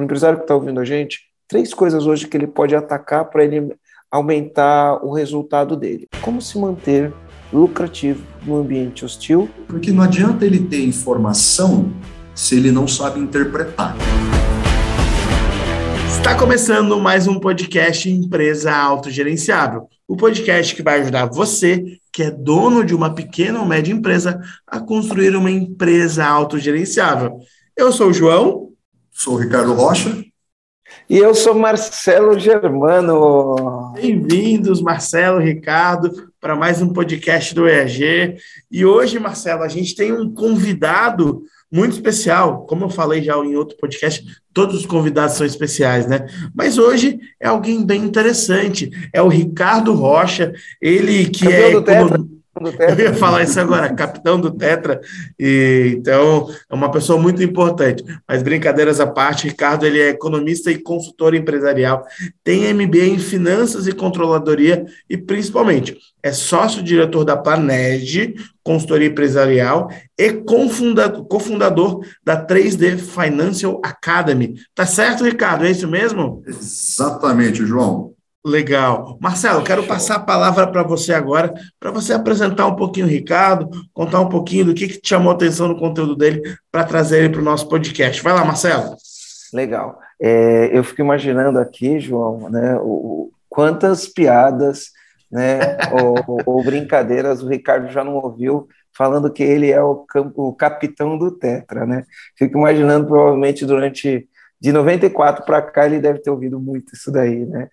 para o empresário que está ouvindo a gente, três coisas hoje que ele pode atacar para ele aumentar o resultado dele. Como se manter lucrativo no ambiente hostil? Porque não adianta ele ter informação se ele não sabe interpretar. Está começando mais um podcast Empresa Autogerenciável. O podcast que vai ajudar você, que é dono de uma pequena ou média empresa, a construir uma empresa autogerenciável. Eu sou o João. Sou o Ricardo Rocha. E eu sou Marcelo Germano. Bem-vindos, Marcelo, Ricardo, para mais um podcast do EAG. E hoje, Marcelo, a gente tem um convidado muito especial. Como eu falei já em outro podcast, todos os convidados são especiais, né? Mas hoje é alguém bem interessante. É o Ricardo Rocha, ele que Campeão é. Como... Eu ia falar isso agora, capitão do Tetra, e, então é uma pessoa muito importante. Mas brincadeiras à parte, Ricardo ele é economista e consultor empresarial, tem MBA em finanças e controladoria e principalmente é sócio-diretor da Planege, consultoria empresarial e cofundador da 3D Financial Academy. Tá certo, Ricardo? É isso mesmo? Exatamente, João. Legal. Marcelo, quero passar a palavra para você agora, para você apresentar um pouquinho o Ricardo, contar um pouquinho do que, que te chamou a atenção no conteúdo dele para trazer ele para o nosso podcast. Vai lá, Marcelo. Legal. É, eu fico imaginando aqui, João, né, o, quantas piadas né, ou, ou, brincadeiras o Ricardo já não ouviu falando que ele é o, o capitão do Tetra, né? Fico imaginando provavelmente durante de 94 para cá ele deve ter ouvido muito isso daí, né?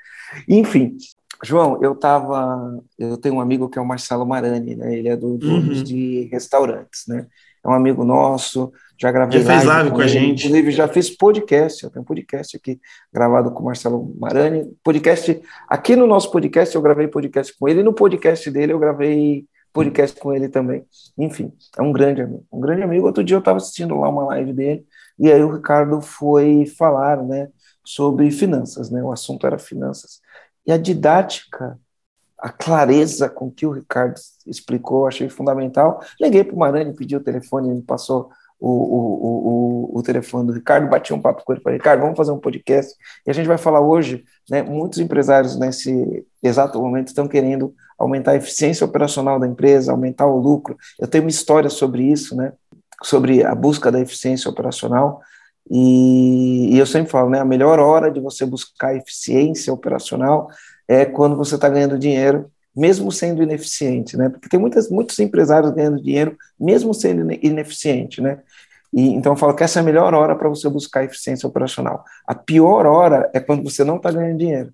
Enfim, João, eu tava, eu tenho um amigo que é o Marcelo Marani, né? Ele é do uhum. de restaurantes, né? É um amigo nosso, já gravei já fez live com, com a gente. Inclusive já fiz podcast, eu tenho um podcast aqui gravado com o Marcelo Marani, podcast, aqui no nosso podcast eu gravei podcast com ele, e no podcast dele eu gravei podcast com ele também. Enfim, é um grande amigo, um grande amigo. Outro dia eu estava assistindo lá uma live dele, e aí o Ricardo foi falar, né, sobre finanças, né? O assunto era finanças. E a didática, a clareza com que o Ricardo explicou, achei fundamental. Liguei para o Marani, pedi o telefone, ele me passou o, o, o, o, telefone do Ricardo, bati um papo com ele, falei, Ricardo, vamos fazer um podcast, e a gente vai falar hoje, né, muitos empresários nesse exato momento estão querendo aumentar a eficiência operacional da empresa, aumentar o lucro, eu tenho uma história sobre isso, né, sobre a busca da eficiência operacional, e, e eu sempre falo, né, a melhor hora de você buscar eficiência operacional é quando você está ganhando dinheiro, mesmo sendo ineficiente, né? Porque tem muitas, muitos empresários ganhando dinheiro, mesmo sendo ineficiente, né? E, então eu falo que essa é a melhor hora para você buscar eficiência operacional. A pior hora é quando você não está ganhando dinheiro.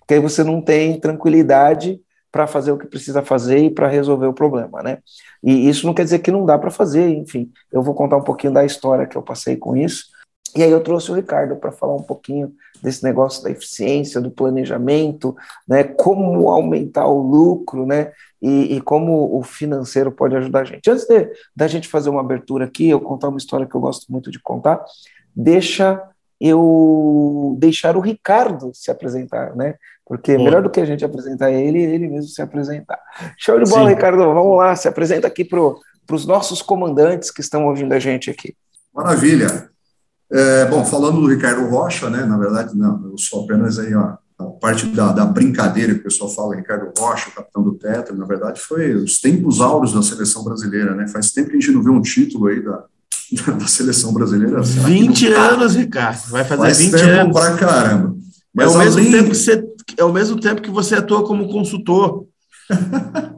Porque aí você não tem tranquilidade para fazer o que precisa fazer e para resolver o problema, né? E isso não quer dizer que não dá para fazer, enfim. Eu vou contar um pouquinho da história que eu passei com isso. E aí eu trouxe o Ricardo para falar um pouquinho desse negócio da eficiência, do planejamento, né? Como aumentar o lucro, né? E, e como o financeiro pode ajudar a gente. Antes de, da gente fazer uma abertura aqui, eu contar uma história que eu gosto muito de contar. Deixa eu deixar o Ricardo se apresentar, né? Porque Bom. melhor do que a gente apresentar ele, ele mesmo se apresentar. Show de bola, Sim. Ricardo. Vamos lá, se apresenta aqui para os nossos comandantes que estão ouvindo a gente aqui. Maravilha. É, bom, falando do Ricardo Rocha, né? Na verdade, não, eu sou apenas aí, ó, a parte da, da, brincadeira que o pessoal fala, Ricardo Rocha, o capitão do Tetra, na verdade foi os tempos áureos da seleção brasileira, né? Faz tempo que a gente não vê um título aí da, da seleção brasileira. 20 anos, Ricardo. Vai fazer Faz 20 tempo anos. pra caramba. Mas é o, mesmo tempo que você, é o mesmo tempo que você atua como consultor.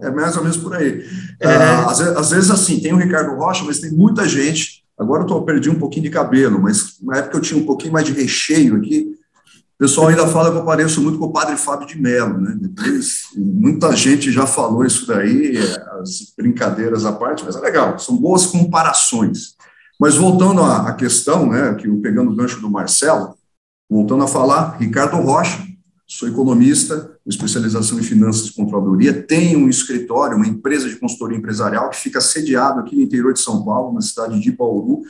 é mais ou menos por aí. É. Ah, às, às, vezes, assim, tem o Ricardo Rocha, mas tem muita gente. Agora eu tô, perdi um pouquinho de cabelo, mas na época eu tinha um pouquinho mais de recheio aqui. O pessoal ainda fala que eu pareço muito com o padre Fábio de Mello, né? Depois, muita gente já falou isso daí, as brincadeiras à parte, mas é legal, são boas comparações. Mas voltando à, questão, né, que pegando o gancho do Marcelo, voltando a falar, Ricardo Rocha, sou economista, especialização em finanças e controladoria, tenho um escritório, uma empresa de consultoria empresarial que fica sediado aqui no interior de São Paulo, na cidade de Bauru,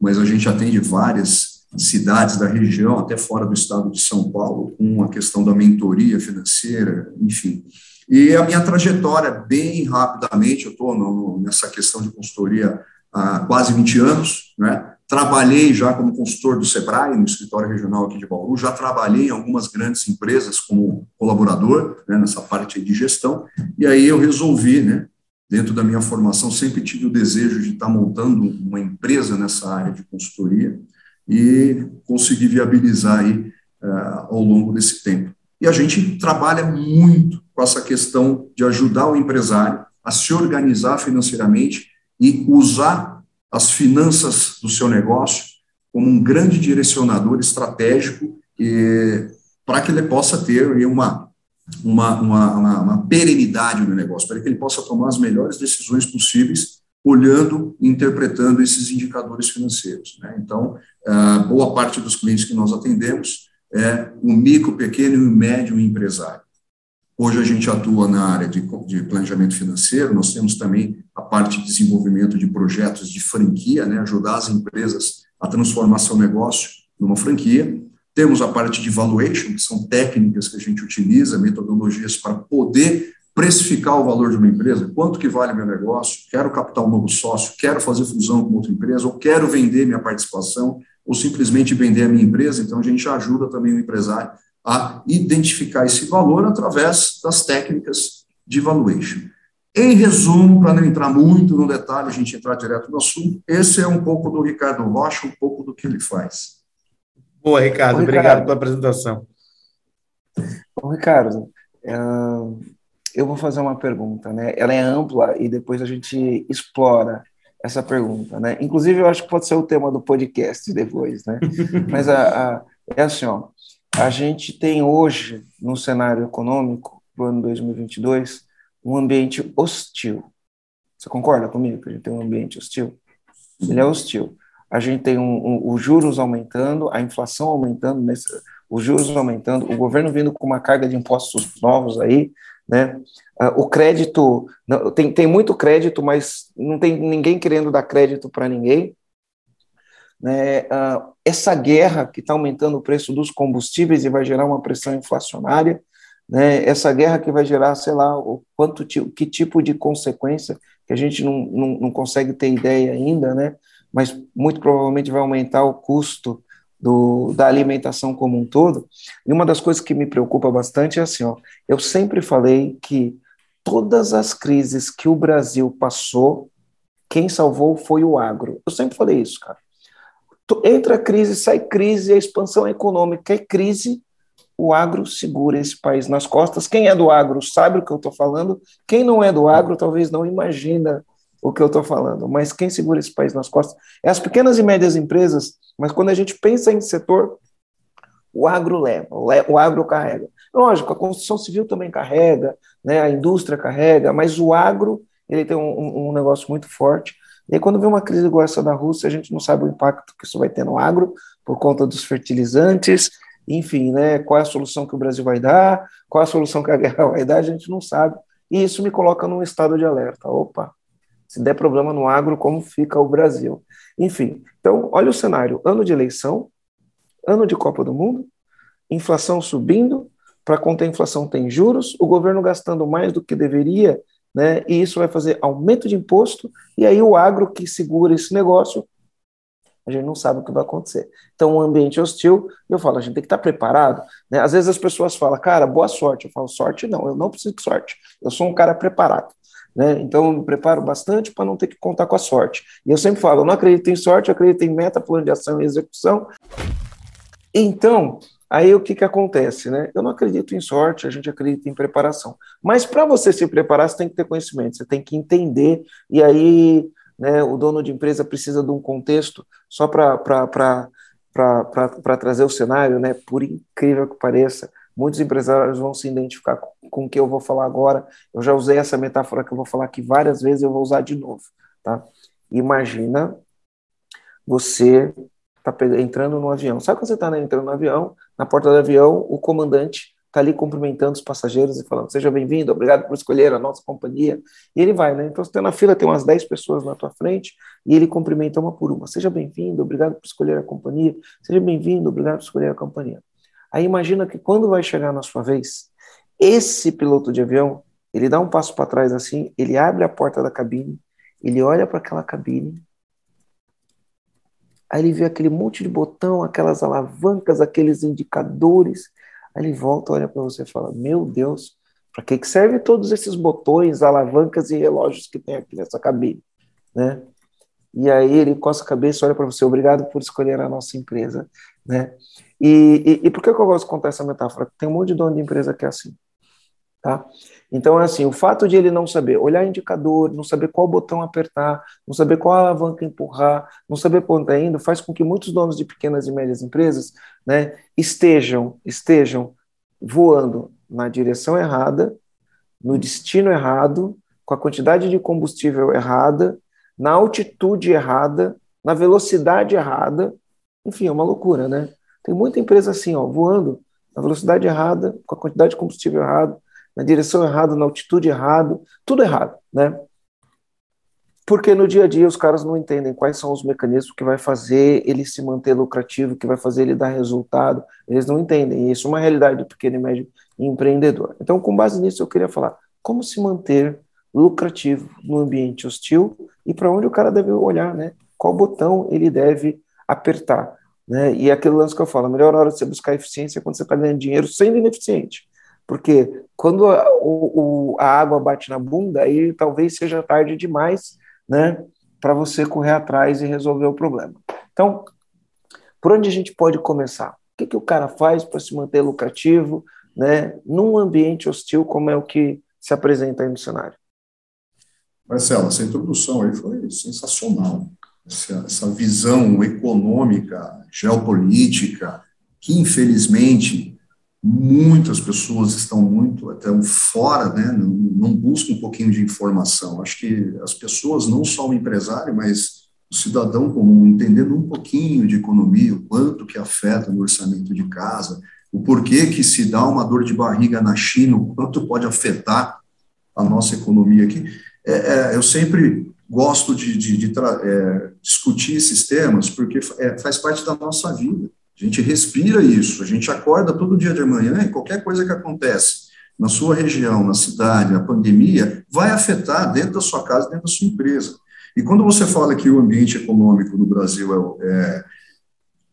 mas a gente atende várias cidades da região, até fora do estado de São Paulo, com a questão da mentoria financeira, enfim. E a minha trajetória, bem rapidamente, eu estou nessa questão de consultoria há quase 20 anos, né? Trabalhei já como consultor do Sebrae, no escritório regional aqui de Bauru, já trabalhei em algumas grandes empresas como colaborador, né, nessa parte de gestão, e aí eu resolvi, né, dentro da minha formação, sempre tive o desejo de estar montando uma empresa nessa área de consultoria e consegui viabilizar aí uh, ao longo desse tempo. E a gente trabalha muito com essa questão de ajudar o empresário a se organizar financeiramente e usar as finanças do seu negócio como um grande direcionador estratégico para que ele possa ter uma, uma, uma, uma, perenidade no negócio, para que ele possa tomar as melhores decisões possíveis, olhando e interpretando esses indicadores financeiros. Né? Então, boa parte dos clientes que nós atendemos é o micro, pequeno e médio empresário. Hoje a gente atua na área de, de, planejamento financeiro, nós temos também a parte de desenvolvimento de projetos de franquia, né, ajudar as empresas a transformar seu negócio numa franquia. Temos a parte de valuation, que são técnicas que a gente utiliza, metodologias para poder precificar o valor de uma empresa, quanto que vale meu negócio, quero captar um novo sócio, quero fazer fusão com outra empresa, ou quero vender minha participação, ou simplesmente vender a minha empresa, então a gente ajuda também o empresário a identificar esse valor através das técnicas de valuation. Em resumo, para não entrar muito no detalhe, a gente entrar direto no assunto, esse é um pouco do Ricardo Rocha, um pouco do que ele faz. Boa, Ricardo, obrigado pela apresentação. Bom, Ricardo, é, eu vou fazer uma pergunta, né? Ela é ampla e depois a gente explora essa pergunta, né? Inclusive, eu acho que pode ser o tema do podcast depois, né? Mas a, a, é assim, ó, a gente tem hoje, no cenário econômico, do ano 2022, um ambiente hostil. Você concorda comigo que a gente tem um ambiente hostil? Ele é hostil. A gente tem um, um, os juros aumentando, a inflação aumentando, nesse, os juros aumentando, o governo vindo com uma carga de impostos novos aí, né? Uh, o crédito, não, tem, tem muito crédito, mas não tem ninguém querendo dar crédito para ninguém. Né? Uh, essa guerra que está aumentando o preço dos combustíveis e vai gerar uma pressão inflacionária, né? essa guerra que vai gerar, sei lá, o quanto que tipo de consequência que a gente não, não, não consegue ter ideia ainda, né? mas muito provavelmente vai aumentar o custo do, da alimentação como um todo. E uma das coisas que me preocupa bastante é assim, ó, eu sempre falei que todas as crises que o Brasil passou, quem salvou foi o agro. Eu sempre falei isso, cara entra crise, sai crise, a expansão econômica é crise, o agro segura esse país nas costas. Quem é do agro sabe o que eu estou falando, quem não é do agro talvez não imagina o que eu estou falando, mas quem segura esse país nas costas é as pequenas e médias empresas, mas quando a gente pensa em setor, o agro leva, o agro carrega. Lógico, a construção civil também carrega, né, a indústria carrega, mas o agro ele tem um, um negócio muito forte, e aí, quando vem uma crise igual essa da Rússia, a gente não sabe o impacto que isso vai ter no agro, por conta dos fertilizantes, enfim, né, qual é a solução que o Brasil vai dar, qual é a solução que a guerra vai dar, a gente não sabe. E isso me coloca num estado de alerta. Opa, se der problema no agro, como fica o Brasil? Enfim, então, olha o cenário: ano de eleição, ano de Copa do Mundo, inflação subindo, para conter a inflação tem juros, o governo gastando mais do que deveria né? E isso vai fazer aumento de imposto, e aí o agro que segura esse negócio, a gente não sabe o que vai acontecer. Então, um ambiente hostil, eu falo, a gente tem que estar preparado. Né? Às vezes as pessoas falam, cara, boa sorte. Eu falo, sorte não, eu não preciso de sorte. Eu sou um cara preparado. Né? Então, eu me preparo bastante para não ter que contar com a sorte. E eu sempre falo, eu não acredito em sorte, eu acredito em meta, plano de ação e execução. Então, Aí o que, que acontece? Né? Eu não acredito em sorte, a gente acredita em preparação. Mas para você se preparar, você tem que ter conhecimento, você tem que entender, e aí né, o dono de empresa precisa de um contexto só para trazer o cenário, né? por incrível que pareça. Muitos empresários vão se identificar com, o que eu vou falar agora. Eu já usei essa metáfora que eu vou falar aqui várias vezes, eu vou usar de novo. Tá? Imagina você tá entrando no avião. Sabe quando você está né, entrando no avião, na porta do avião, o comandante está ali cumprimentando os passageiros e falando: seja bem-vindo, obrigado por escolher a nossa companhia. E ele vai, né? Então você está na fila, tem umas 10 pessoas na tua frente e ele cumprimenta uma por uma: seja bem-vindo, obrigado por escolher a companhia, seja bem-vindo, obrigado por escolher a companhia. Aí imagina que quando vai chegar na sua vez, esse piloto de avião, ele dá um passo para trás assim, ele abre a porta da cabine, ele olha para aquela cabine Aí ele vê aquele monte de botão, aquelas alavancas, aqueles indicadores. Aí ele volta, olha para você e fala: Meu Deus, para que, que serve todos esses botões, alavancas e relógios que tem aqui nessa cabine? Né? E aí ele coça a cabeça olha para você: Obrigado por escolher a nossa empresa. Né? E, e, e por que, que eu gosto de contar essa metáfora? Tem um monte de dono de empresa que é assim. Tá? Então, é assim, o fato de ele não saber olhar indicador, não saber qual botão apertar, não saber qual alavanca empurrar, não saber para onde está indo, faz com que muitos donos de pequenas e médias empresas né, estejam, estejam voando na direção errada, no destino errado, com a quantidade de combustível errada, na altitude errada, na velocidade errada. Enfim, é uma loucura, né? Tem muita empresa assim, ó, voando na velocidade errada, com a quantidade de combustível errada, na direção errada, na altitude errada, tudo errado, né? Porque no dia a dia os caras não entendem quais são os mecanismos que vai fazer ele se manter lucrativo, que vai fazer ele dar resultado. Eles não entendem. Isso é uma realidade do pequeno e médio empreendedor. Então, com base nisso, eu queria falar como se manter lucrativo no ambiente hostil e para onde o cara deve olhar, né? Qual botão ele deve apertar, né? E aquele lance que eu falo, a melhor hora de você buscar eficiência é quando você está ganhando dinheiro sendo ineficiente. Porque quando a, o, a água bate na bunda, aí talvez seja tarde demais, né, para você correr atrás e resolver o problema. Então, por onde a gente pode começar? O que, que o cara faz para se manter lucrativo, né, num ambiente hostil como é o que se apresenta aí no cenário? Marcelo, essa introdução aí foi sensacional. Essa, essa visão econômica, geopolítica, que infelizmente muitas pessoas estão muito até fora, né, não, não, buscam um pouquinho de informação. Acho que as pessoas, não só o empresário, mas o cidadão comum, entendendo um pouquinho de economia, o quanto que afeta no orçamento de casa, o porquê que se dá uma dor de barriga na China, o quanto pode afetar a nossa economia aqui. É, é, eu sempre gosto de, de, de é, discutir esses temas, porque é, faz parte da nossa vida. A gente respira isso, a gente acorda todo dia de manhã e qualquer coisa que acontece na sua região, na cidade, na pandemia, vai afetar dentro da sua casa, dentro da sua empresa. E quando você fala que o ambiente econômico no Brasil é, é,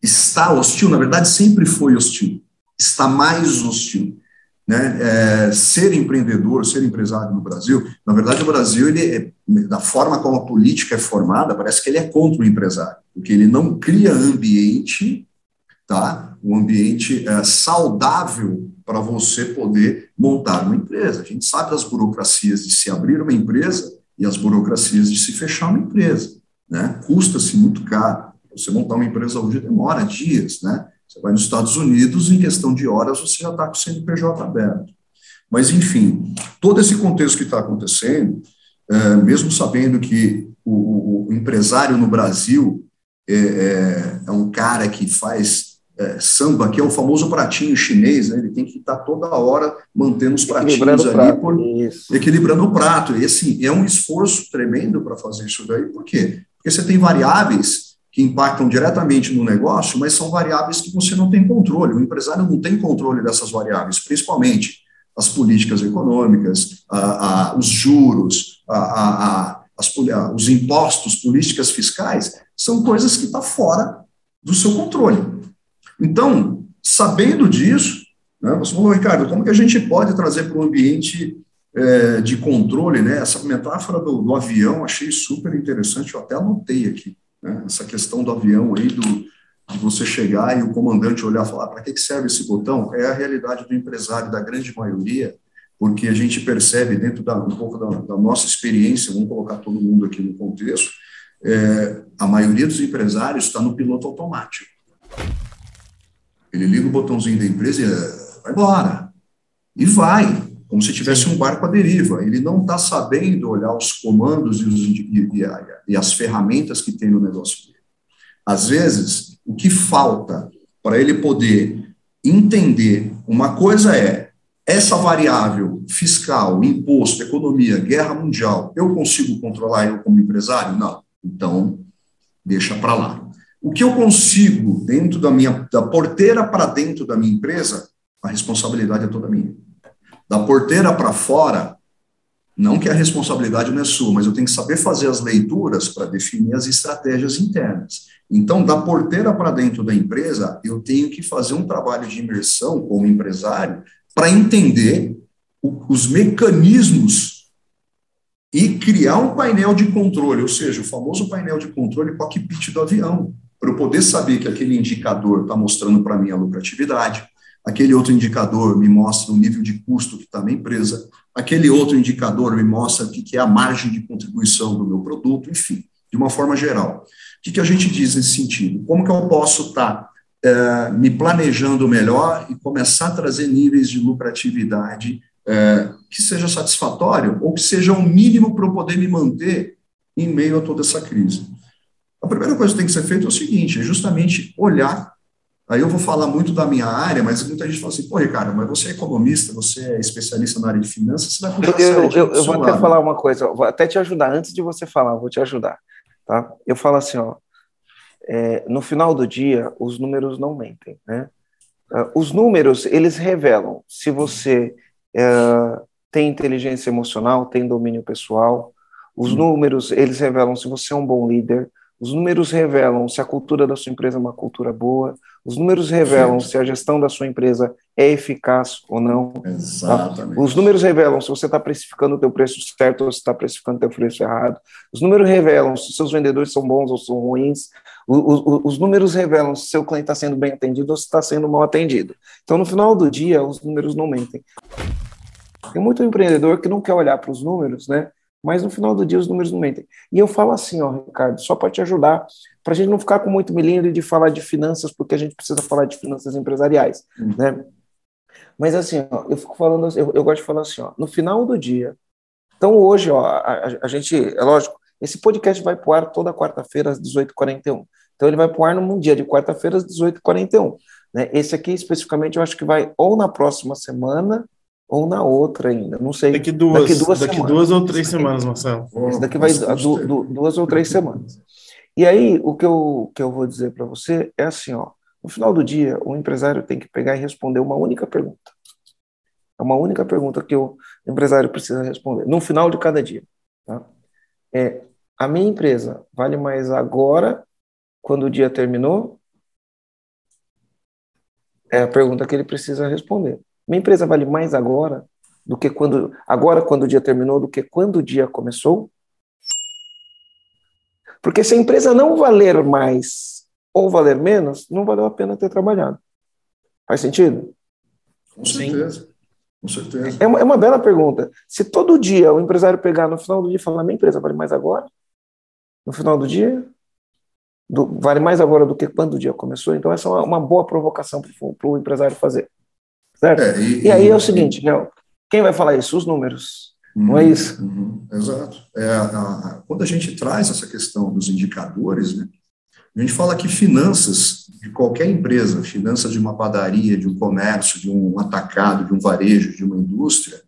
está hostil, na verdade sempre foi hostil, está mais hostil. Né? É, ser empreendedor, ser empresário no Brasil, na verdade o Brasil, ele é, da forma como a política é formada, parece que ele é contra o empresário, porque ele não cria ambiente tá? Um ambiente é, saudável para você poder montar uma empresa. A gente sabe das burocracias de se abrir uma empresa e as burocracias de se fechar uma empresa, né? Custa-se muito caro. Você montar uma empresa hoje demora dias, né? Você vai nos Estados Unidos, em questão de horas, você já está com o CNPJ aberto. Mas, enfim, todo esse contexto que está acontecendo, é, mesmo sabendo que o, o, empresário no Brasil é, é, é um cara que faz é, samba, que é o famoso pratinho chinês, né? ele tem que estar toda hora mantendo os pratinhos ali, por, equilibrando o prato. E assim, é um esforço tremendo para fazer isso daí. Por quê? Porque você tem variáveis que impactam diretamente no negócio, mas são variáveis que você não tem controle. O empresário não tem controle dessas variáveis, principalmente as políticas econômicas, a, a, os juros, a, as, os impostos, políticas fiscais, são coisas que estão tá fora do seu controle. Então, sabendo disso, né, você falou, Ricardo, como que a gente pode trazer para o ambiente é, de controle, né, essa metáfora do, do, avião, achei super interessante, eu até anotei aqui, né, essa questão do avião aí, do, de você chegar e o comandante olhar e falar, para que, que serve esse botão? É a realidade do empresário, da grande maioria, porque a gente percebe dentro da, um pouco da, da nossa experiência, vamos colocar todo mundo aqui no contexto, é, a maioria dos empresários está no piloto automático. Ele liga o botãozinho da empresa e é, vai embora. E vai, como se tivesse um barco à deriva. Ele não está sabendo olhar os comandos e, os, e, e, e, as ferramentas que tem no negócio dele. Às vezes, o que falta para ele poder entender uma coisa é essa variável fiscal, imposto, economia, guerra mundial, eu consigo controlar eu como empresário? Não. Então, deixa para lá. O que eu consigo dentro da minha da porteira para dentro da minha empresa, a responsabilidade é toda minha. Da porteira para fora, Não que a responsabilidade não é sua, mas eu tenho que saber fazer as leituras para definir as estratégias internas. Então, da porteira para dentro da empresa, eu tenho que fazer um trabalho de imersão como empresário para entender o, os mecanismos e criar um painel de controle, ou seja, o famoso painel de controle cockpit do avião, para eu poder saber que aquele indicador está mostrando para mim a lucratividade, aquele outro indicador me mostra o nível de custo que está na empresa, aquele outro indicador me mostra o que é a margem de contribuição do meu produto, enfim, de uma forma geral. O que, que a gente diz nesse sentido? Como que eu posso estar tá, é, me planejando melhor e começar a trazer níveis de lucratividade é, que seja satisfatório ou que seja o um mínimo para eu poder me manter em meio a toda essa crise? A primeira coisa que tem que ser feita é o seguinte, é justamente olhar Aí eu vou falar muito da minha área, mas muita gente fala assim, pô, Ricardo, mas você é economista, você é especialista na área de finanças, você vai puxar Eu, eu, eu vou até falar uma coisa, vou até te ajudar, antes de você falar, vou te ajudar, tá? Eu falo assim, ó, é, no final do dia, os números não mentem, né? Uh, os números, eles revelam se você uh, tem inteligência emocional, tem domínio pessoal, os hum. números, eles revelam se você é um bom líder, os números revelam se a cultura da sua empresa é uma cultura boa, os números revelam se a gestão da sua empresa é eficaz ou não. Tá? Exatamente. Tá? Os números revelam se você está precificando o teu preço certo ou se está precificando o teu preço errado. Os números revelam se seus vendedores são bons ou são ruins. O, o, os números revelam se seu cliente está sendo bem atendido ou se está sendo mal atendido. Então, no final do dia, os números não mentem. Tem muito empreendedor que não quer olhar para os números, né? Mas no final do dia os números não mentem. E eu falo assim, ó, Ricardo, só para te ajudar, para a gente não ficar com muito milímetro de falar de finanças, porque a gente precisa falar de finanças empresariais, uhum. né? Mas assim, ó, eu fico falando, eu, eu, gosto de falar assim, ó, no final do dia. Então hoje, ó, a, a gente, é lógico, esse podcast vai pro ar toda quarta-feira às 18h41. Então ele vai pro ar num dia de quarta-feira às 18h41. Né? Esse aqui especificamente eu acho que vai ou na próxima semana ou na outra ainda, não sei. Daqui duas, daqui duas, daqui duas ou três semanas, Marcelo. Esse daqui vai du, du, duas ou três semanas. E aí, o que eu, que eu vou dizer para você é assim, ó, no final do dia, o empresário tem que pegar e responder uma única pergunta. É uma única pergunta que o empresário precisa responder, no final de cada dia. Tá? É, a minha empresa vale mais agora, quando o dia terminou? É a pergunta que ele precisa responder. Minha empresa vale mais agora do que quando agora quando o dia terminou do que quando o dia começou? Porque se a empresa não valer mais ou valer menos, não valeu a pena ter trabalhado. Faz sentido? Com certeza. Com certeza. É uma, é uma bela pergunta. Se todo dia o empresário pegar no final do dia e falar, minha empresa vale mais agora? No final do dia? Do, vale mais agora do que quando o dia começou? Então, essa é uma, uma boa provocação para o empresário fazer. Certo? É, e, e, aí é o seguinte, Léo, quem vai falar isso? Os números. Uhum, não é isso? Uhum, exato. É, a, a, quando a gente traz essa questão dos indicadores, né, a gente fala que finanças de qualquer empresa, finanças de uma padaria, de um comércio, de um atacado, de um varejo, de uma indústria,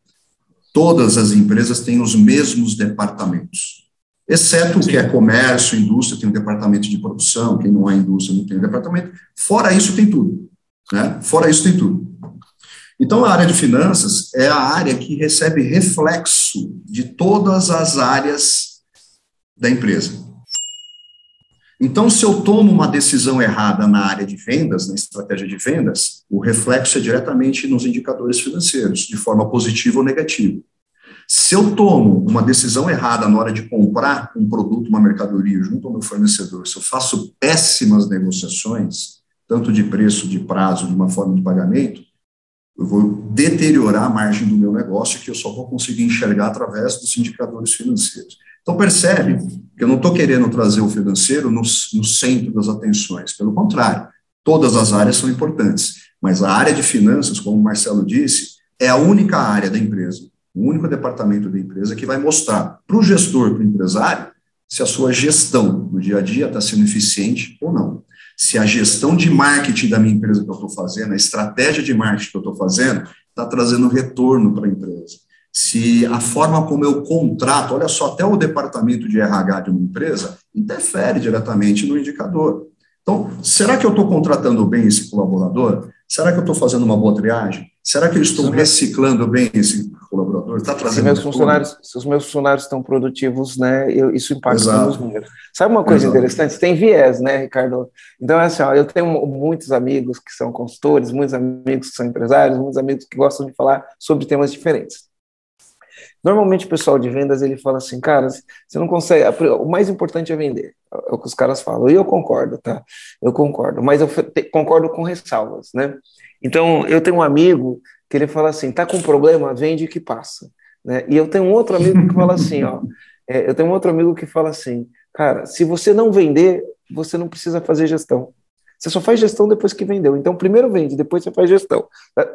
todas as empresas têm os mesmos departamentos. Exceto o que é comércio, indústria, tem um departamento de produção, quem não é indústria não tem um departamento. Fora isso, tem tudo. Né? Fora isso, tem tudo. Então, a área de finanças é a área que recebe reflexo de todas as áreas da empresa. Então, se eu tomo uma decisão errada na área de vendas, na estratégia de vendas, o reflexo é diretamente nos indicadores financeiros, de forma positiva ou negativa. Se eu tomo uma decisão errada na hora de comprar um produto, uma mercadoria junto ao meu fornecedor, se eu faço péssimas negociações, tanto de preço, de prazo, de uma forma de pagamento, eu vou deteriorar a margem do meu negócio, que eu só vou conseguir enxergar através dos indicadores financeiros. Então, percebe que eu não estou querendo trazer o financeiro no, no centro das atenções. Pelo contrário, todas as áreas são importantes. Mas a área de finanças, como o Marcelo disse, é a única área da empresa, o único departamento da empresa que vai mostrar para o gestor, para o empresário, se a sua gestão no dia a dia está sendo eficiente ou não se a gestão de marketing da minha empresa que eu estou fazendo, a estratégia de marketing que eu estou fazendo, está trazendo retorno para a empresa. Se a forma como eu contrato, olha só, até o departamento de RH de uma empresa interfere diretamente no indicador. Então, será que eu estou contratando bem esse colaborador? Será que eu estou fazendo uma boa triagem? Será que eu estou reciclando bem esse colaborador? tá se meus funcionários, se os meus funcionários estão produtivos, né, eu, isso impacta Exato. nos números. Sabe uma coisa Exato. interessante? Tem viés, né, Ricardo? Então, é assim, ó, eu tenho muitos amigos que são consultores, muitos amigos que são empresários, muitos amigos que gostam de falar sobre temas diferentes. Normalmente o pessoal de vendas ele fala assim, cara, você não consegue. O mais importante é vender. É o que os caras falam. E eu concordo, tá? Eu concordo. Mas eu concordo com ressalvas, né? Então, eu tenho um amigo que ele fala assim: tá com problema, vende que passa. Né? E eu tenho um outro amigo que fala assim: ó, é, eu tenho um outro amigo que fala assim, cara, se você não vender, você não precisa fazer gestão. Você só faz gestão depois que vendeu. Então, primeiro vende, depois você faz gestão.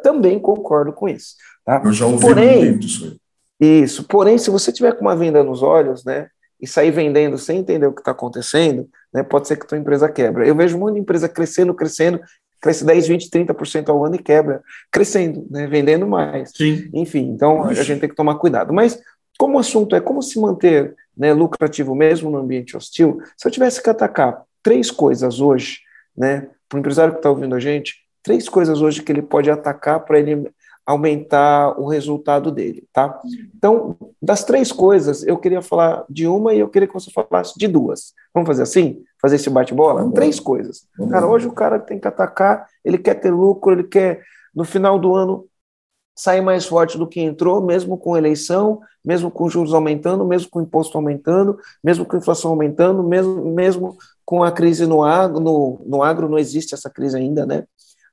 Também concordo com isso. Tá? Eu já ouvi Porém, muito isso aí. Isso. Porém, se você tiver com uma venda nos olhos, né, e sair vendendo sem entender o que está acontecendo, né, pode ser que tua empresa quebra. Eu vejo muita empresa crescendo, crescendo, cresce 10, 20, 30% ao ano e quebra, crescendo, né, vendendo mais. Sim. Enfim, então a gente tem que tomar cuidado. Mas como o assunto é como se manter né, lucrativo mesmo no ambiente hostil, se eu tivesse que atacar três coisas hoje, né, para o empresário que está ouvindo a gente, três coisas hoje que ele pode atacar para ele aumentar o resultado dele, tá? Então, das três coisas, eu queria falar de uma e eu queria que você falasse de duas. Vamos fazer assim? Fazer esse bate-bola? Três coisas. Cara, hoje o cara tem que atacar, ele quer ter lucro, ele quer, no final do ano, sair mais forte do que entrou, mesmo com eleição, mesmo com juros aumentando, mesmo com imposto aumentando, mesmo com inflação aumentando, mesmo, mesmo com a crise no agro, no, no agro não existe essa crise ainda, né?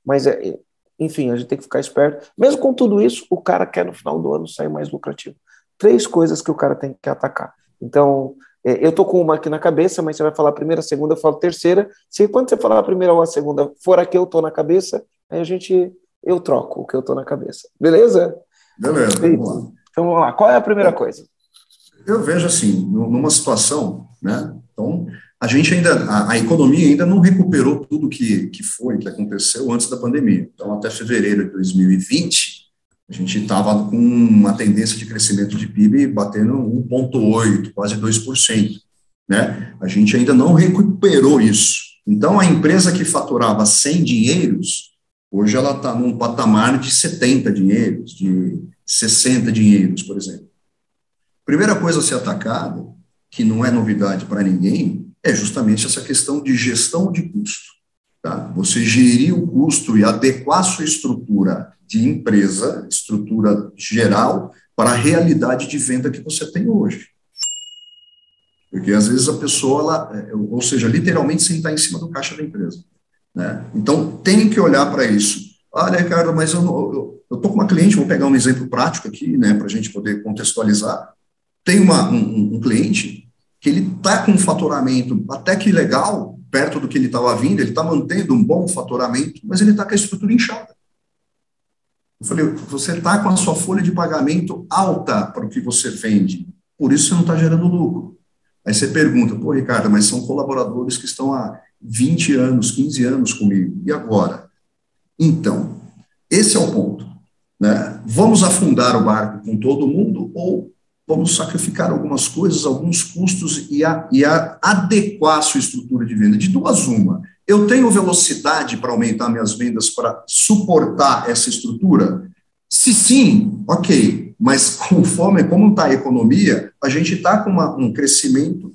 Mas é, enfim, a gente tem que ficar esperto. Mesmo com tudo isso, o cara quer no final do ano sair mais lucrativo. Três coisas que o cara tem que atacar. Então, é, eu tô com uma aqui na cabeça, mas você vai falar a primeira, a segunda, eu falo a terceira. Se quando você falar a primeira ou a segunda for a que eu tô na cabeça, aí a gente eu troco o que eu tô na cabeça. Beleza? Beleza. Vamos lá. Então vamos lá. Qual é a primeira coisa? Eu vejo assim, numa situação, né? Então, a gente ainda, a, a, economia ainda não recuperou tudo que, que foi, que aconteceu antes da pandemia. Então, até fevereiro de 2020, a gente estava com uma tendência de crescimento de PIB batendo 1,8%, quase 2%. Né? A gente ainda não recuperou isso. Então, a empresa que faturava 100 dinheiros, hoje ela está num patamar de 70 dinheiros, de 60 dinheiros, por exemplo. Primeira coisa a ser atacada, que não é novidade para ninguém, é justamente essa questão de gestão de custo. Tá? Você gerir o custo e adequar sua estrutura de empresa, estrutura geral, para a realidade de venda que você tem hoje. Porque às vezes a pessoa, ela, é, ou seja, literalmente sentar em cima do caixa da empresa. Né? Então tem que olhar para isso. Olha, Ricardo, mas eu estou com uma cliente, vou pegar um exemplo prático aqui, né, para a gente poder contextualizar. Tem uma, um, um cliente que ele está com um faturamento até que legal, perto do que ele estava vindo, ele está mantendo um bom faturamento, mas ele está com a estrutura inchada. Eu falei, você está com a sua folha de pagamento alta para o que você vende, por isso você não está gerando lucro. Aí você pergunta, pô, Ricardo, mas são colaboradores que estão há 20 anos, 15 anos comigo, e agora? Então, esse é o ponto. Né? Vamos afundar o barco com todo mundo ou vamos sacrificar algumas coisas, alguns custos e, a, e a adequar a sua estrutura de venda. De duas, uma. Eu tenho velocidade para aumentar minhas vendas para suportar essa estrutura? Se sim, ok. Mas conforme como está a economia, a gente está com uma, um crescimento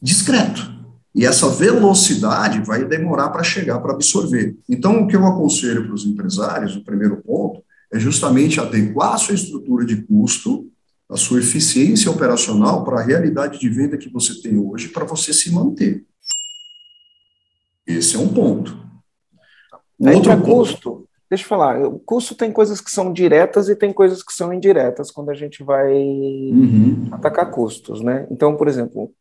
discreto. E essa velocidade vai demorar para chegar, para absorver. Então, o que eu aconselho para os empresários, o primeiro ponto, é justamente adequar a sua estrutura de custo a sua eficiência operacional para a realidade de venda que você tem hoje para você se manter. Esse é um ponto. O outro é custo. Deixa eu falar, o custo tem coisas que são diretas e tem coisas que são indiretas quando a gente vai uhum. atacar custos, né? Então, por exemplo,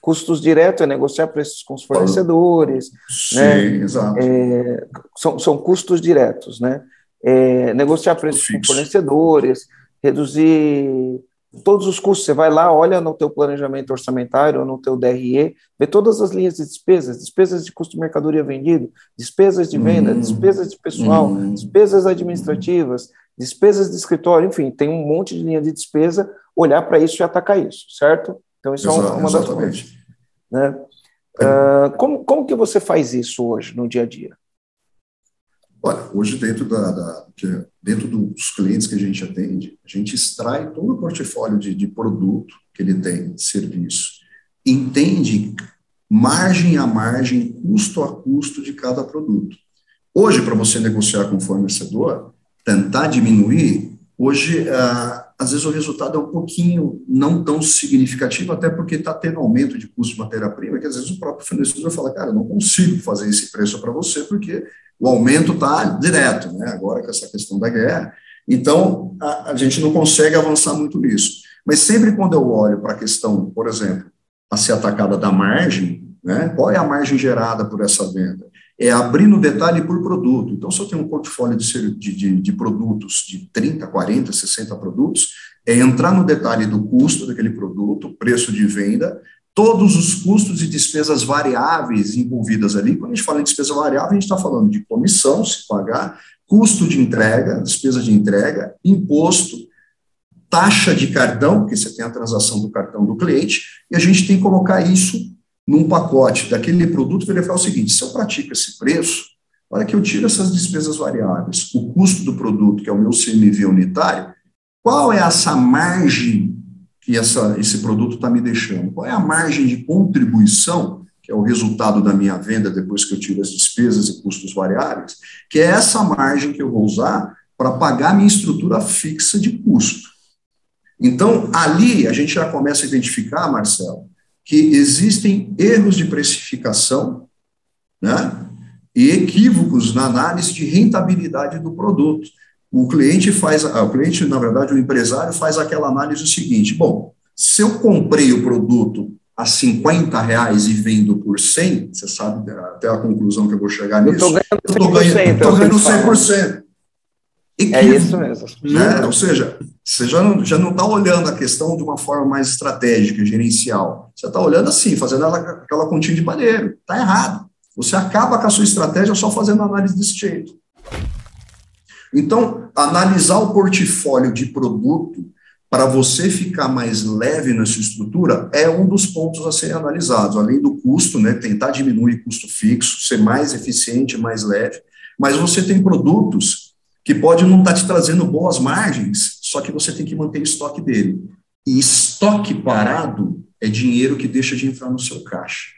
custos diretos é negociar preços com os fornecedores, Sim, né? exato. É, são, são custos diretos, né? É, negociar preços com fornecedores, reduzir todos os custos. Você vai lá, olha no teu planejamento orçamentário, no teu DRE, vê todas as linhas de despesas, despesas de custo de mercadoria vendido, despesas de venda, uhum. despesas de pessoal, uhum. despesas administrativas, despesas de escritório, enfim, tem um monte de linha de despesa, olhar para isso e atacar isso, certo? Então isso Exato, é uma das coisas. Né? Uh, como, como que você faz isso hoje, no dia a dia? Olha, hoje dentro, da, da, dentro dos clientes que a gente atende, a gente extrai todo o portfólio de, de produto que ele tem, serviço, entende margem a margem, custo a custo de cada produto. Hoje, para você negociar com o fornecedor, tentar diminuir, hoje, ah, às vezes o resultado é um pouquinho não tão significativo, até porque está tendo aumento de custo de matéria-prima, que às vezes o próprio fornecedor fala, cara, não consigo fazer esse preço para você, porque o aumento está direto, né? agora com essa questão da guerra. Então, a, a gente não consegue avançar muito nisso. Mas sempre quando eu olho para a questão, por exemplo, a ser atacada da margem, né? qual é a margem gerada por essa venda? É abrir no detalhe por produto. Então, se eu tenho um portfólio de, de, de, produtos de 30, 40, 60 produtos, é entrar no detalhe do custo daquele produto, preço de venda, todos os custos e despesas variáveis envolvidas ali. Quando a gente fala em despesa variável, a gente está falando de comissão, se pagar, custo de entrega, despesa de entrega, imposto, taxa de cartão, porque você tem a transação do cartão do cliente, e a gente tem que colocar isso num pacote daquele produto, verificar o seguinte: se eu pratico esse preço, para que eu tiro essas despesas variáveis, o custo do produto, que é o meu CMV unitário, qual é essa margem que essa, esse produto está me deixando? Qual é a margem de contribuição, que é o resultado da minha venda depois que eu tiro as despesas e custos variáveis, que é essa margem que eu vou usar para pagar minha estrutura fixa de custo. Então, ali a gente já começa a identificar, Marcelo, que existem erros de precificação né, e equívocos na análise de rentabilidade do produto. O cliente faz, o cliente, na verdade, o empresário faz aquela análise seguinte: bom, se eu comprei o produto a 50 reais e vendo por 100, você sabe até a conclusão que eu vou chegar nisso. Eu estou ganhando 100%. Estou ganhando 100%. É isso mesmo. Né? Ou seja, você já não já não está olhando a questão de uma forma mais estratégica, gerencial. Você está olhando assim, fazendo ela, aquela continha de padeiro. Está errado. Você acaba com a sua estratégia só fazendo análise desse jeito. Então, analisar o portfólio de produto para você ficar mais leve na sua estrutura é um dos pontos a serem analisados, além do custo, né, tentar diminuir custo fixo, ser mais eficiente, mais leve, mas você tem produtos que pode não estar tá te trazendo boas margens, só que você tem que manter o estoque dele. E estoque parado é dinheiro que deixa de entrar no seu caixa.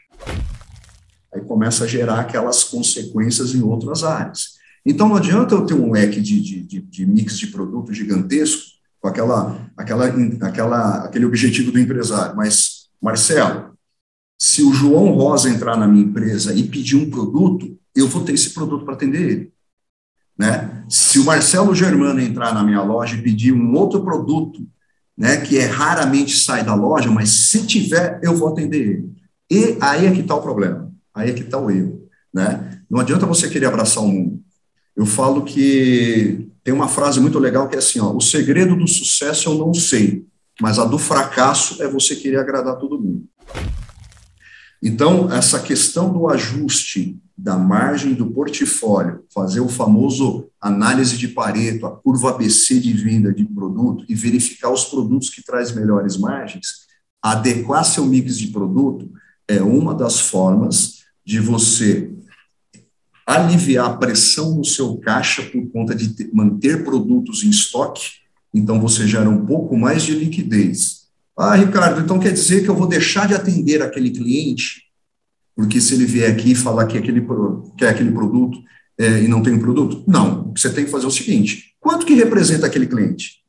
Aí começa a gerar aquelas consequências em outras áreas. Então não adianta eu ter um leque de, de, de, de mix de produto gigantesco com aquela, aquela, aquela, aquele objetivo do empresário. Mas, Marcelo, se o João Rosa entrar na minha empresa e pedir um produto, eu vou ter esse produto para atender ele. Né? Se o Marcelo Germano entrar na minha loja e pedir um outro produto, né, que é raramente sai da loja, mas se tiver, eu vou atender ele. E aí é que está o problema, aí é que está o erro. Né? Não adianta você querer abraçar o mundo. Eu falo que tem uma frase muito legal que é assim: ó, o segredo do sucesso eu não sei, mas a do fracasso é você querer agradar todo mundo. Então, essa questão do ajuste da margem do portfólio, fazer o famoso análise de Pareto, a curva ABC de venda de produto e verificar os produtos que traz melhores margens, adequar seu mix de produto é uma das formas de você aliviar a pressão no seu caixa por conta de manter produtos em estoque, então você gera um pouco mais de liquidez. Ah, Ricardo, então quer dizer que eu vou deixar de atender aquele cliente porque se ele vier aqui e falar que aquele, quer aquele produto é, e não tem produto, não. O que você tem que fazer é o seguinte: quanto que representa aquele cliente?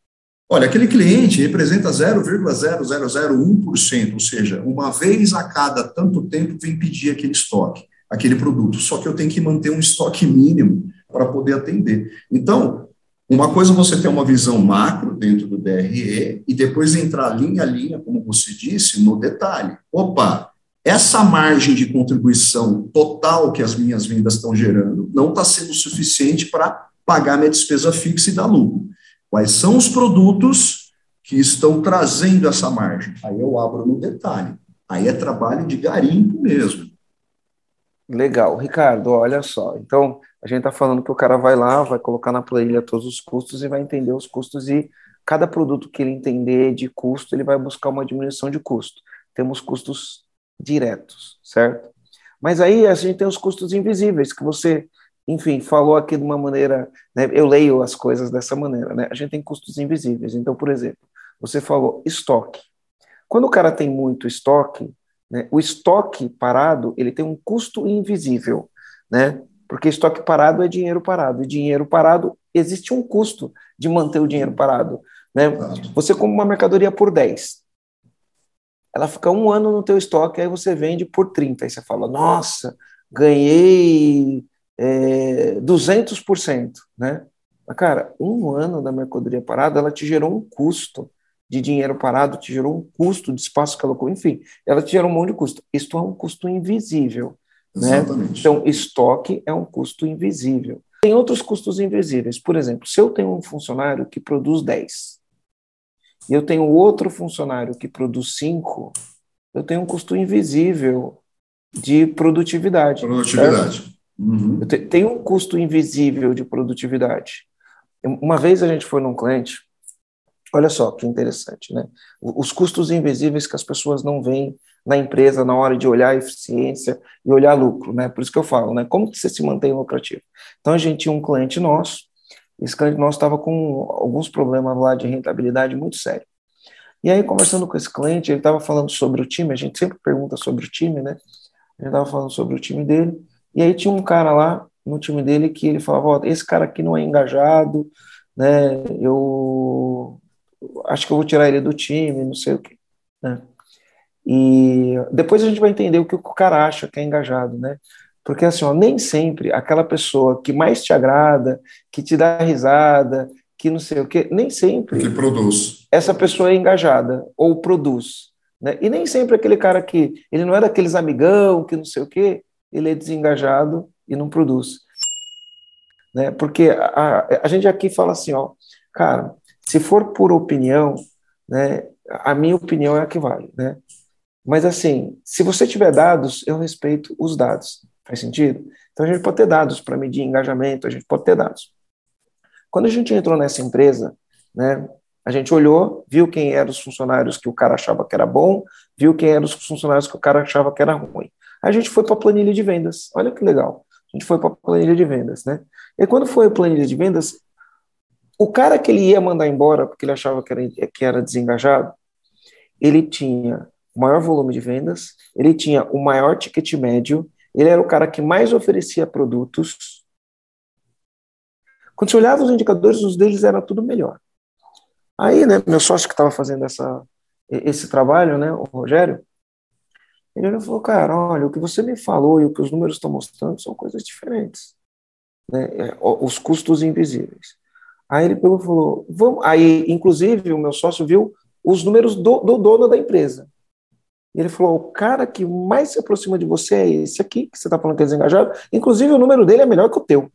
Olha, aquele cliente representa 0,0001%, ou seja, uma vez a cada tanto tempo vem pedir aquele estoque, aquele produto. Só que eu tenho que manter um estoque mínimo para poder atender. Então, uma coisa é você ter uma visão macro dentro do DRE e depois entrar linha a linha, como você disse, no detalhe. Opa, essa margem de contribuição total que as minhas vendas estão gerando não está sendo suficiente para pagar minha despesa fixa e dar lucro. Quais são os produtos que estão trazendo essa margem? Aí eu abro no detalhe. Aí é trabalho de garimpo mesmo. Legal. Ricardo, olha só. Então, a gente está falando que o cara vai lá, vai colocar na planilha todos os custos e vai entender os custos e cada produto que ele entender de custo, ele vai buscar uma diminuição de custo. Temos custos diretos, certo? Mas aí a gente tem os custos invisíveis, que você enfim, falou aqui de uma maneira, né, eu leio as coisas dessa maneira, né? A gente tem custos invisíveis. Então, por exemplo, você falou estoque. Quando o cara tem muito estoque, né, o estoque parado ele tem um custo invisível, né? Porque estoque parado é dinheiro parado, e dinheiro parado existe um custo de manter o dinheiro parado, né? Você compra uma mercadoria por 10, ela fica um ano no teu estoque, aí você vende por 30, aí você fala, nossa, ganhei é, 200%, né? Mas, cara, um ano da mercadoria parada, ela te gerou um custo de dinheiro parado, te gerou um custo de espaço que ela colocou, enfim, ela te gerou um monte de custo. Isto é um custo invisível, né? Então, estoque é um custo invisível. Tem outros custos invisíveis. Por exemplo, se eu tenho um funcionário que produz 10 e eu tenho outro funcionário que produz 5, eu tenho um custo invisível de produtividade. Produtividade. Uhum. Tem um custo invisível de produtividade. Uma vez a gente foi num cliente, olha só que interessante, né? Os custos invisíveis que as pessoas não veem na empresa na hora de olhar a eficiência e olhar lucro, né? Por isso que eu falo, né? Como que você se mantém lucrativo? Então a gente tinha um cliente nosso, esse cliente nosso estava com alguns problemas lá de rentabilidade muito sério. E aí, conversando com esse cliente, ele estava falando sobre o time, a gente sempre pergunta sobre o time, né? Ele estava falando sobre o time dele, e aí tinha um cara lá no time dele que ele falava, ó, esse cara aqui não é engajado, né, eu acho que eu vou tirar ele do time, não sei o quê, né. E depois a gente vai entender o que o cara acha que é engajado, né, porque assim, ó, nem sempre aquela pessoa que mais te agrada, que te dá risada, que não sei o quê, nem sempre que produz. essa pessoa é engajada ou produz, né? E nem sempre aquele cara que ele não é daqueles amigão que não sei o quê, ele é desengajado e não produz. Né? Porque a, a gente aqui fala assim, ó, cara, se for por opinião, né, a minha opinião é a que vale, né? Mas assim, se você tiver dados, eu respeito os dados. Faz sentido? Então a gente pode ter dados para medir engajamento, a gente pode ter dados. Quando a gente entrou nessa empresa, né, a gente olhou, viu quem eram os funcionários que o cara achava que era bom, viu quem eram os funcionários que o cara achava que era ruim a gente foi para a planilha de vendas. Olha que legal. A gente foi para a planilha de vendas, né? E quando foi a planilha de vendas, o cara que ele ia mandar embora, porque ele achava que era, que era desengajado, ele tinha o maior volume de vendas, ele tinha o maior ticket médio, ele era o cara que mais oferecia produtos. Quando você olhava os indicadores, os deles era tudo melhor. Aí, né, meu sócio que estava fazendo essa, esse trabalho, né, o Rogério, ele falou, cara, olha, o que você me falou e o que os números estão mostrando são coisas diferentes. Né? É, os custos invisíveis. Aí ele pegou e falou, vamos. Aí, inclusive, o meu sócio viu os números do, do dono da empresa. E ele falou: o cara que mais se aproxima de você é esse aqui, que você está falando que é desengajado. Inclusive, o número dele é melhor que o teu.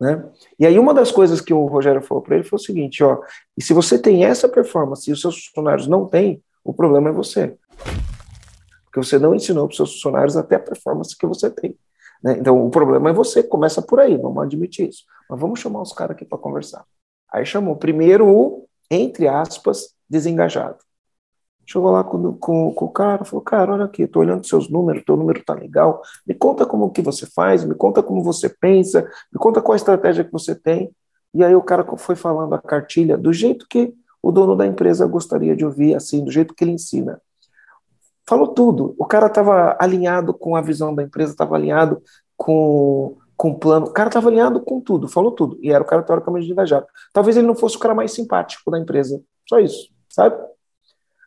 Né? E aí, uma das coisas que o Rogério falou para ele foi o seguinte: ó, e se você tem essa performance e os seus funcionários não têm, o problema é você porque você não ensinou para os seus funcionários até a performance que você tem. Né? Então, o problema é você, começa por aí, vamos admitir isso. Mas vamos chamar os caras aqui para conversar. Aí chamou primeiro o, entre aspas, desengajado. Chegou lá com, com, com o cara, falou, cara, olha aqui, estou olhando seus números, teu número está legal, me conta como que você faz, me conta como você pensa, me conta qual a estratégia que você tem. E aí o cara foi falando a cartilha do jeito que o dono da empresa gostaria de ouvir, assim, do jeito que ele ensina falou tudo. O cara estava alinhado com a visão da empresa, estava alinhado com, com o plano. O cara estava alinhado com tudo, falou tudo. E era o cara teoricamente engajado. Talvez ele não fosse o cara mais simpático da empresa. Só isso, sabe?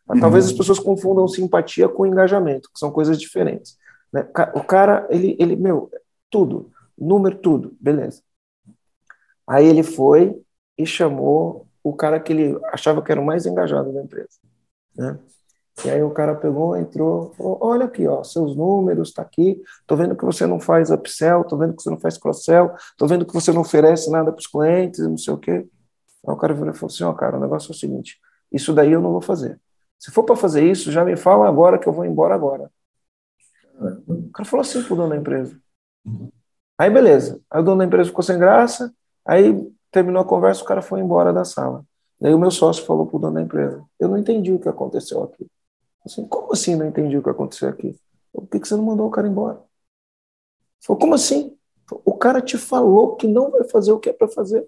Uhum. Talvez as pessoas confundam simpatia com engajamento, que são coisas diferentes. Né? O cara, ele, ele, meu, tudo, número, tudo, beleza. Aí ele foi e chamou o cara que ele achava que era o mais engajado da empresa. Né? E aí o cara pegou, entrou, falou, olha aqui, ó, seus números, tá aqui, tô vendo que você não faz upsell, tô vendo que você não faz cross-sell, tô vendo que você não oferece nada para os clientes, não sei o quê. Aí o cara virou e falou assim, ó, cara, o negócio é o seguinte, isso daí eu não vou fazer. Se for para fazer isso, já me fala agora que eu vou embora agora. O cara falou assim pro dono da empresa. Aí beleza, aí o dono da empresa ficou sem graça, aí terminou a conversa, o cara foi embora da sala. E aí o meu sócio falou pro dono da empresa, eu não entendi o que aconteceu aqui. Assim, como assim não entendi o que aconteceu aqui? Por que, que você não mandou o cara embora? Falou, como assim? O cara te falou que não vai fazer o que é para fazer.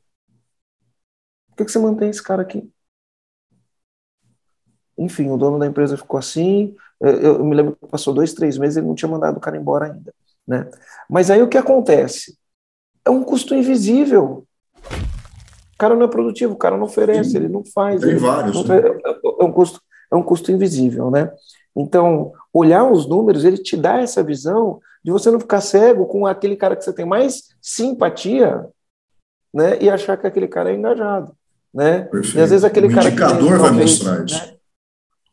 Por que, que você mantém esse cara aqui? Enfim, o dono da empresa ficou assim. Eu, eu me lembro que passou dois, três meses ele não tinha mandado o cara embora ainda. Né? Mas aí o que acontece? É um custo invisível. O cara não é produtivo, o cara não oferece, Sim. ele não faz. Tem vários. Não, né? é, um custo, é um custo invisível, né? Então, olhar os números, ele te dá essa visão de você não ficar cego com aquele cara que você tem mais simpatia, né? E achar que aquele cara é engajado, né? Perfeito. E às vezes aquele o cara indicador vai mostrar isso. Né?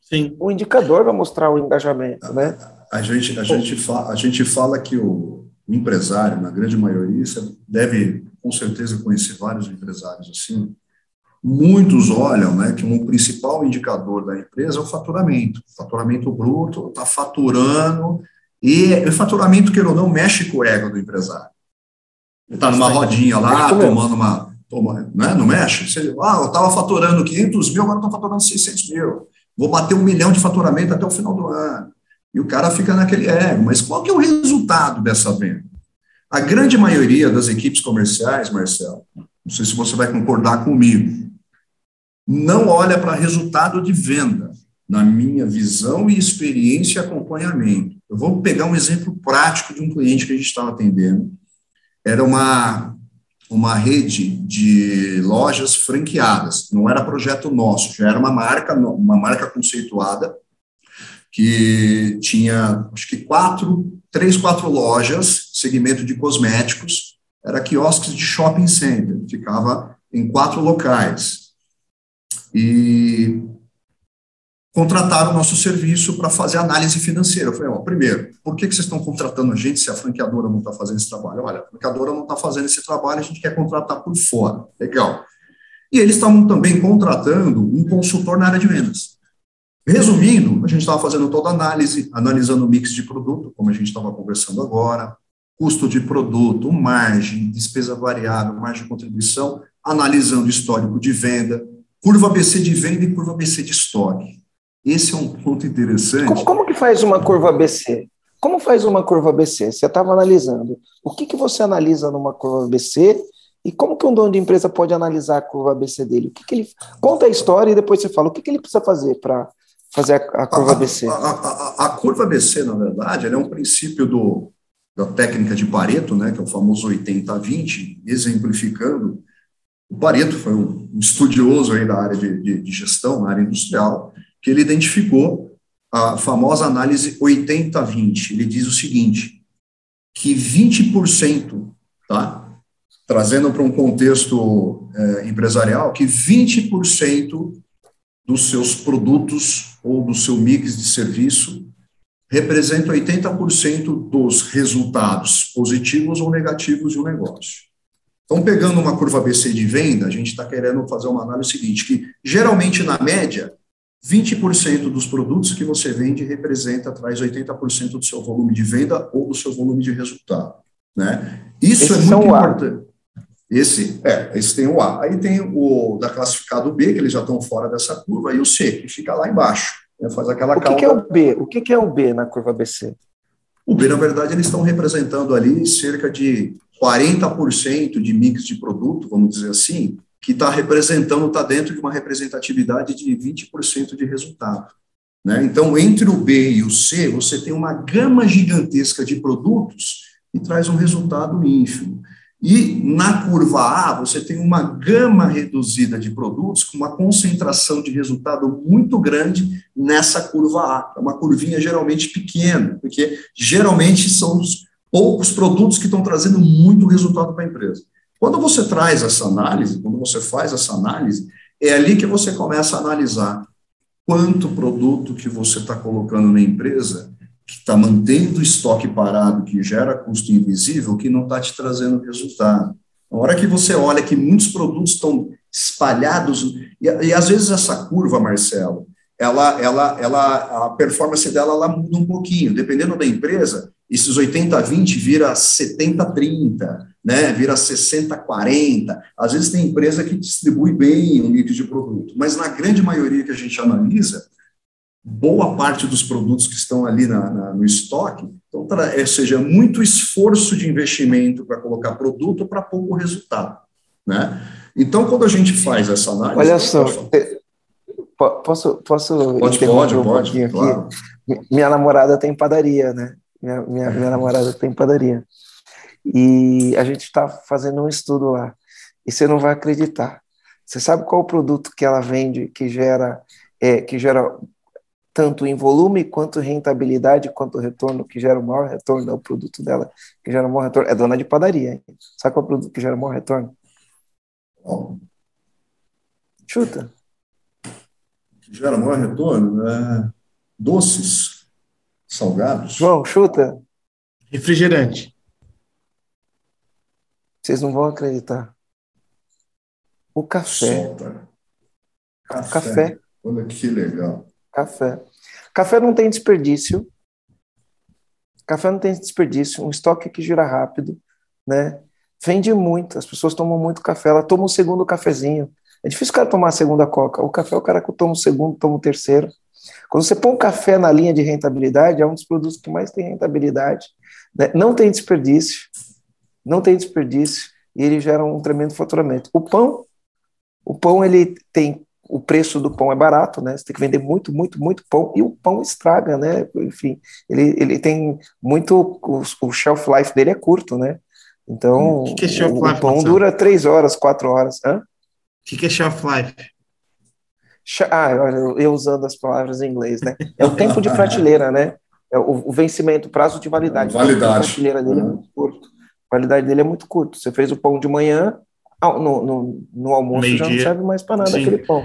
Sim. O indicador vai mostrar o engajamento, né? A gente, a gente, fala, a gente fala que o empresário, na grande maioria, você deve com certeza conhecer vários empresários assim. Muitos olham né, que um principal indicador da empresa é o faturamento. O faturamento bruto está faturando, e o faturamento, queira ou não, mexe com o ego do empresário. Ele está numa rodinha lá, tomando uma. Toma, né, não mexe? Você, ah, eu estava faturando 500 mil, agora estou faturando 600 mil. Vou bater um milhão de faturamento até o final do ano. E o cara fica naquele ego. Mas qual que é o resultado dessa venda? A grande maioria das equipes comerciais, Marcelo, não sei se você vai concordar comigo, não olha para resultado de venda, na minha visão e experiência e acompanhamento. Eu vou pegar um exemplo prático de um cliente que a gente estava atendendo. Era uma, uma rede de lojas franqueadas, não era projeto nosso, já era uma marca, uma marca conceituada, que tinha, acho que quatro, três, quatro lojas, segmento de cosméticos, era quiosques de shopping center, ficava em quatro locais. E contrataram o nosso serviço para fazer análise financeira. Eu falei, ó, primeiro, por que, que vocês estão contratando a gente se a franqueadora não está fazendo esse trabalho? Olha, a franqueadora não está fazendo esse trabalho, a gente quer contratar por fora. Legal. E eles estavam também contratando um consultor na área de vendas. Resumindo, a gente estava fazendo toda a análise, analisando o mix de produto, como a gente estava conversando agora, custo de produto, margem, despesa variável, margem de contribuição, analisando histórico de venda, curva BC de venda e curva BC de estoque. Esse é um ponto interessante. Como, como que faz uma curva BC? Como faz uma curva BC? Você estava analisando. O que, que você analisa numa curva BC e como que um dono de empresa pode analisar a curva BC dele? O que, que ele conta a história e depois você fala o que, que ele precisa fazer para fazer a, a curva a, BC? A, a, a, curva BC, na verdade, é um princípio do, da técnica de Pareto, né, que é o famoso 80-20, exemplificando. O Pareto foi um estudioso aí da área de, de, de gestão, na área industrial, que ele identificou a famosa análise 80-20. Ele diz o seguinte, que 20%, tá? trazendo para um contexto é, empresarial, que 20% dos seus produtos ou do seu mix de serviço representa 80% dos resultados positivos ou negativos de um negócio. Então, pegando uma curva BC de venda, a gente está querendo fazer uma análise seguinte, que geralmente, na média, 20% dos produtos que você vende representa, traz 80% do seu volume de venda ou do seu volume de resultado. Né? Isso Esses é muito importante. Esse, é, esse tem o A. Aí tem o da classificado B, que eles já estão fora dessa curva, e o C, que fica lá embaixo. Né, faz aquela o que, que, é o B? O que, que é o B na curva BC? O B, na verdade, eles estão representando ali cerca de 40% de mix de produto, vamos dizer assim, que está representando, está dentro de uma representatividade de 20% de resultado. Né? Então, entre o B e o C, você tem uma gama gigantesca de produtos e traz um resultado ínfimo. E na curva A, você tem uma gama reduzida de produtos com uma concentração de resultado muito grande nessa curva A. É uma curvinha geralmente pequena, porque geralmente são os poucos produtos que estão trazendo muito resultado para a empresa. Quando você traz essa análise, quando você faz essa análise, é ali que você começa a analisar quanto produto que você está colocando na empresa que está mantendo o estoque parado, que gera custo invisível, que não está te trazendo resultado. Na hora que você olha que muitos produtos estão espalhados, e, e às vezes essa curva, Marcelo, ela, ela, ela, a performance dela ela muda um pouquinho, dependendo da empresa, esses 80-20 vira 70-30, né, vira 60-40, às vezes tem empresa que distribui bem o mix de produto, mas na grande maioria que a gente analisa, boa parte dos produtos que estão ali na, na, no estoque, então, ou é, seja, muito esforço de investimento para colocar produto para pouco resultado. Né? Então, quando a gente faz essa análise. Olha só, posso, posso pode, pode, um pode, claro. Minha namorada tem padaria, né? Minha, minha, minha namorada tem padaria. E a gente está fazendo um estudo lá. E você não vai acreditar. Você sabe qual o produto que ela vende que gera, é, que gera tanto em volume quanto rentabilidade, quanto retorno, que gera o maior retorno, é o produto dela que gera o maior retorno. É dona de padaria, hein? Sabe qual é o produto que gera o maior retorno? Chuta. Que gera o maior retorno? É... Doces, salgados. João, chuta. Refrigerante. Vocês não vão acreditar. O café. Solta. Café. café. Olha que legal. Café. Café não tem desperdício. Café não tem desperdício. Um estoque que gira rápido, né? Vende muito. As pessoas tomam muito café. Ela toma um segundo cafezinho. É difícil o cara tomar a segunda coca. O café, é o cara que toma o segundo, toma o terceiro. Quando você põe um café na linha de rentabilidade, é um dos produtos que mais tem rentabilidade. Né? Não tem desperdício. Não tem desperdício. E ele gera um tremendo faturamento. O pão, o pão ele tem o preço do pão é barato, né? Você tem que vender muito, muito, muito pão e o pão estraga, né? Enfim, ele, ele tem muito o, o shelf life dele é curto, né? Então que que é o, o, pão dura três horas, quatro horas. O que, que é shelf life? Ah, eu usando as palavras em inglês, né? É o tempo de prateleira, né? É o, o vencimento, o prazo de validade. Validade. A prateleira dele é uhum. muito curto. A validade dele é muito curto. Você fez o pão de manhã, no, no, no almoço Meio já dia. não serve mais para nada Sim. aquele pão.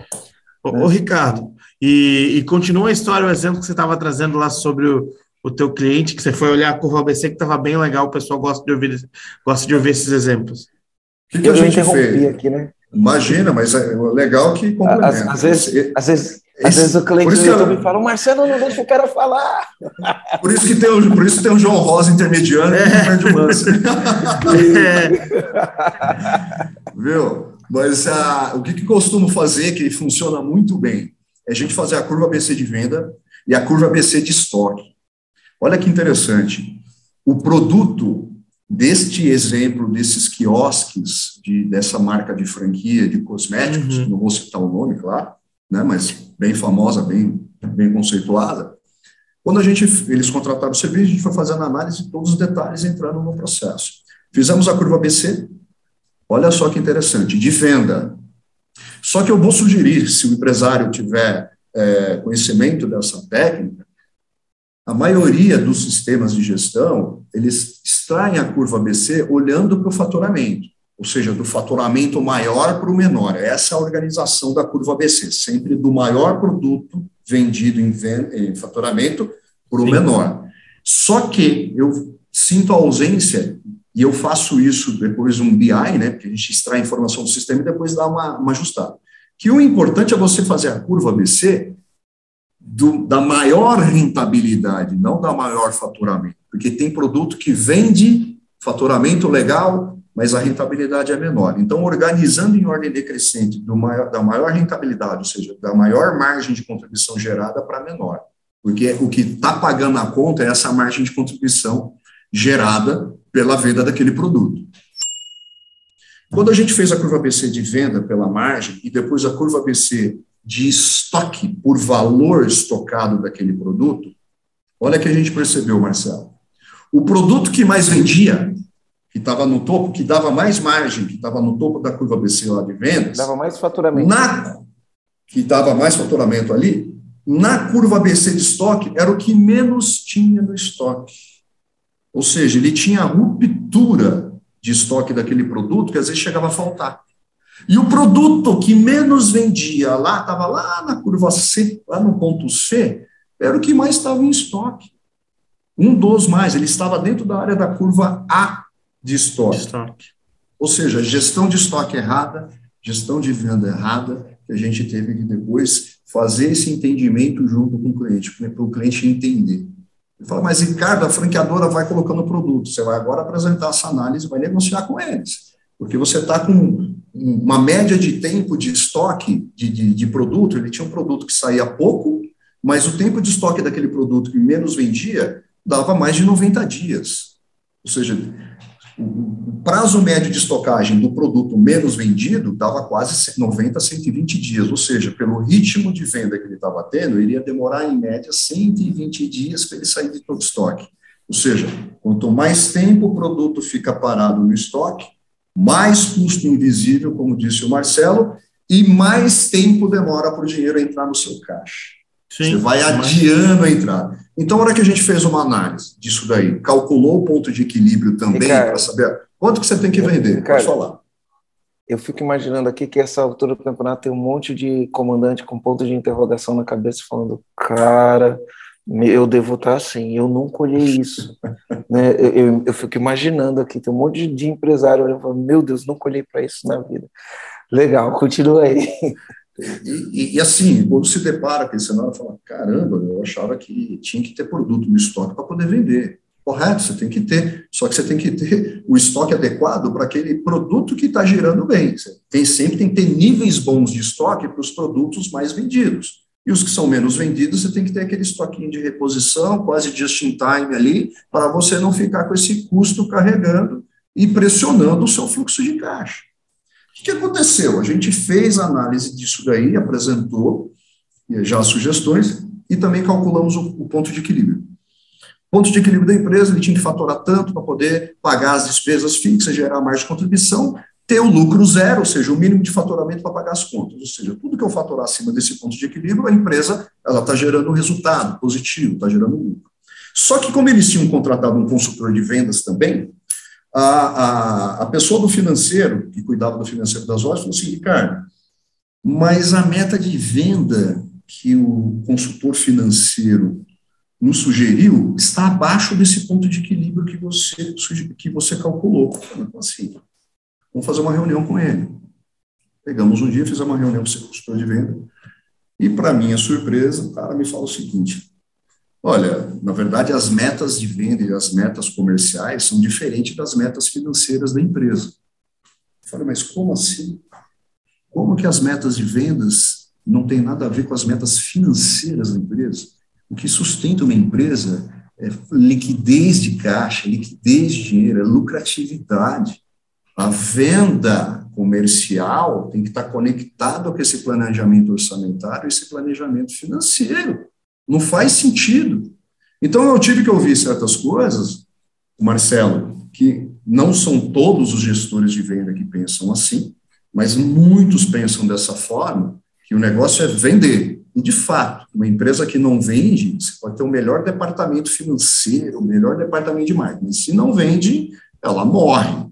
Ô, né? ô Ricardo, e, e, continua a história, o exemplo que você estava trazendo lá sobre o, o teu cliente, que você foi olhar a curva ABC, que estava bem legal, o pessoal gosta de ouvir, gosta de ouvir esses exemplos. O que, que a gente fez? Aqui, né? Imagina, mas é legal que complementa. Às, às vezes, às vezes às vezes o cliente do YouTube eu... fala, o Marcelo não deixa o cara falar. Por isso que tem o, por isso tem o João Rosa intermediando é. e o Fred Manso. É. Viu? Mas ah, o que, que costumo fazer, que funciona muito bem, é a gente fazer a curva ABC de venda e a curva ABC de estoque. Olha que interessante. O produto deste exemplo, desses quiosques, de, dessa marca de franquia de cosméticos, uhum. não vou citar o nome, claro, né, mas bem famosa, bem, bem conceituada. Quando a gente, eles contrataram o serviço, a gente foi fazendo análise de todos os detalhes entrando no processo. Fizemos a curva ABC, olha só que interessante, de venda. Só que eu vou sugerir, se o empresário tiver é, conhecimento dessa técnica, a maioria dos sistemas de gestão, eles extraem a curva ABC olhando para o faturamento ou seja, do faturamento maior para o menor. Essa é a organização da curva ABC, sempre do maior produto vendido em, em faturamento para o menor. Só que eu sinto a ausência, e eu faço isso depois um BI, né, porque a gente extrai a informação do sistema e depois dá uma, uma ajustada. Que o importante é você fazer a curva ABC do, da maior rentabilidade, não da maior faturamento, porque tem produto que vende faturamento legal, mas a rentabilidade é menor. Então, organizando em ordem decrescente maior, da maior rentabilidade, ou seja, da maior margem de contribuição gerada para menor, porque o que está pagando a conta é essa margem de contribuição gerada pela venda daquele produto. Quando a gente fez a curva BC de venda pela margem e depois a curva BC de estoque por valor estocado daquele produto, olha que a gente percebeu, Marcelo. O produto que mais vendia que estava no topo, que dava mais margem, que estava no topo da curva BC lá de vendas. Dava mais faturamento. Na, que dava mais faturamento ali, na curva BC de estoque, era o que menos tinha no estoque. Ou seja, ele tinha ruptura de estoque daquele produto que às vezes chegava a faltar. E o produto que menos vendia lá, estava lá na curva C, lá no ponto C, era o que mais estava em estoque. Um dos mais, ele estava dentro da área da curva A de estoque. estoque. Ou seja, gestão de estoque errada, gestão de venda errada, que a gente teve que depois fazer esse entendimento junto com o cliente, para o cliente entender. Ele fala, mas Ricardo, a franqueadora vai colocando produto, você vai agora apresentar essa análise, vai negociar com eles, porque você está com uma média de tempo de estoque de, de, de produto, ele tinha um produto que saía pouco, mas o tempo de estoque daquele produto que menos vendia dava mais de 90 dias. Ou seja, o prazo médio de estocagem do produto menos vendido dava quase 90 a 120 dias, ou seja, pelo ritmo de venda que ele estava tendo, iria demorar em média 120 dias para ele sair de todo estoque. Ou seja, quanto mais tempo o produto fica parado no estoque, mais custo invisível, como disse o Marcelo, e mais tempo demora para o dinheiro entrar no seu caixa. Sim, Você vai adiando a entrada. Então, na hora que a gente fez uma análise disso daí, calculou o ponto de equilíbrio também para saber quanto que você tem que vender. Ricardo, Pode falar. Eu fico imaginando aqui que essa altura do campeonato tem um monte de comandante com ponto de interrogação na cabeça falando, cara, eu devo estar assim, eu nunca olhei isso. né? Eu, eu, eu, fico imaginando aqui, tem um monte de empresário olhando falando, meu Deus, nunca olhei para isso na vida. Legal, continua aí. E, e, e, assim, quando se depara com esse cenário, fala: caramba, eu achava que tinha que ter produto no estoque para poder vender. Correto, você tem que ter, só que você tem que ter o estoque adequado para aquele produto que está girando bem. Você tem, sempre tem que ter níveis bons de estoque para os produtos mais vendidos. E os que são menos vendidos, você tem que ter aquele estoquinho de reposição, quase just in time ali, para você não ficar com esse custo carregando e pressionando o seu fluxo de caixa. O que aconteceu? A gente fez a análise disso daí, apresentou já as sugestões e também calculamos o, o ponto de equilíbrio. O ponto de equilíbrio da empresa, ele tinha que faturar tanto para poder pagar as despesas fixas, gerar mais contribuição, ter o lucro zero, ou seja, o mínimo de faturamento para pagar as contas. Ou seja, tudo que eu faturar acima desse ponto de equilíbrio, a empresa ela está gerando um resultado positivo, está gerando lucro. Só que como eles tinham contratado um consultor de vendas também, a, a, a pessoa do financeiro, que cuidava do financeiro das lojas, falou assim, Ricardo, mas a meta de venda que o consultor financeiro nos sugeriu está abaixo desse ponto de equilíbrio que você, que você calculou. Então, assim, vamos fazer uma reunião com ele. Pegamos um dia, fizemos uma reunião com o consultor de venda, e, para minha surpresa, o cara me fala o seguinte: Olha, na verdade, as metas de venda e as metas comerciais são diferentes das metas financeiras da empresa. Eu falei, mas como assim? Como que as metas de vendas não têm nada a ver com as metas financeiras da empresa? O que sustenta uma empresa é liquidez de caixa, liquidez de dinheiro, é lucratividade. A venda comercial tem que estar conectada com esse planejamento orçamentário, esse planejamento financeiro. Não faz sentido. Então eu tive que ouvir certas coisas, Marcelo, que não são todos os gestores de venda que pensam assim, mas muitos pensam dessa forma, que o negócio é vender. E, de fato, uma empresa que não vende, você pode ter o melhor departamento financeiro, o melhor departamento de marketing, se não vende, ela morre.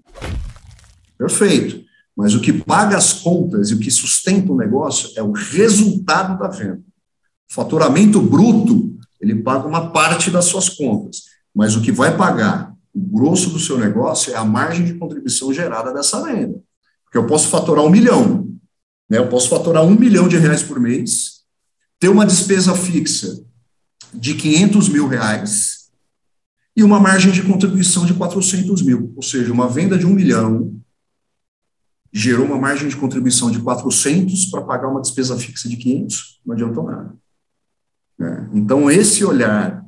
Perfeito. Mas o que paga as contas e o que sustenta o negócio é o resultado da venda. Faturamento bruto, ele paga uma parte das suas contas, mas o que vai pagar o grosso do seu negócio é a margem de contribuição gerada dessa venda. Porque eu posso faturar um milhão, né? eu posso faturar um milhão de reais por mês, ter uma despesa fixa de 500 mil reais e uma margem de contribuição de 400 mil, ou seja, uma venda de um milhão gerou uma margem de contribuição de 400 para pagar uma despesa fixa de 500, não adiantou nada. Né? Então, esse olhar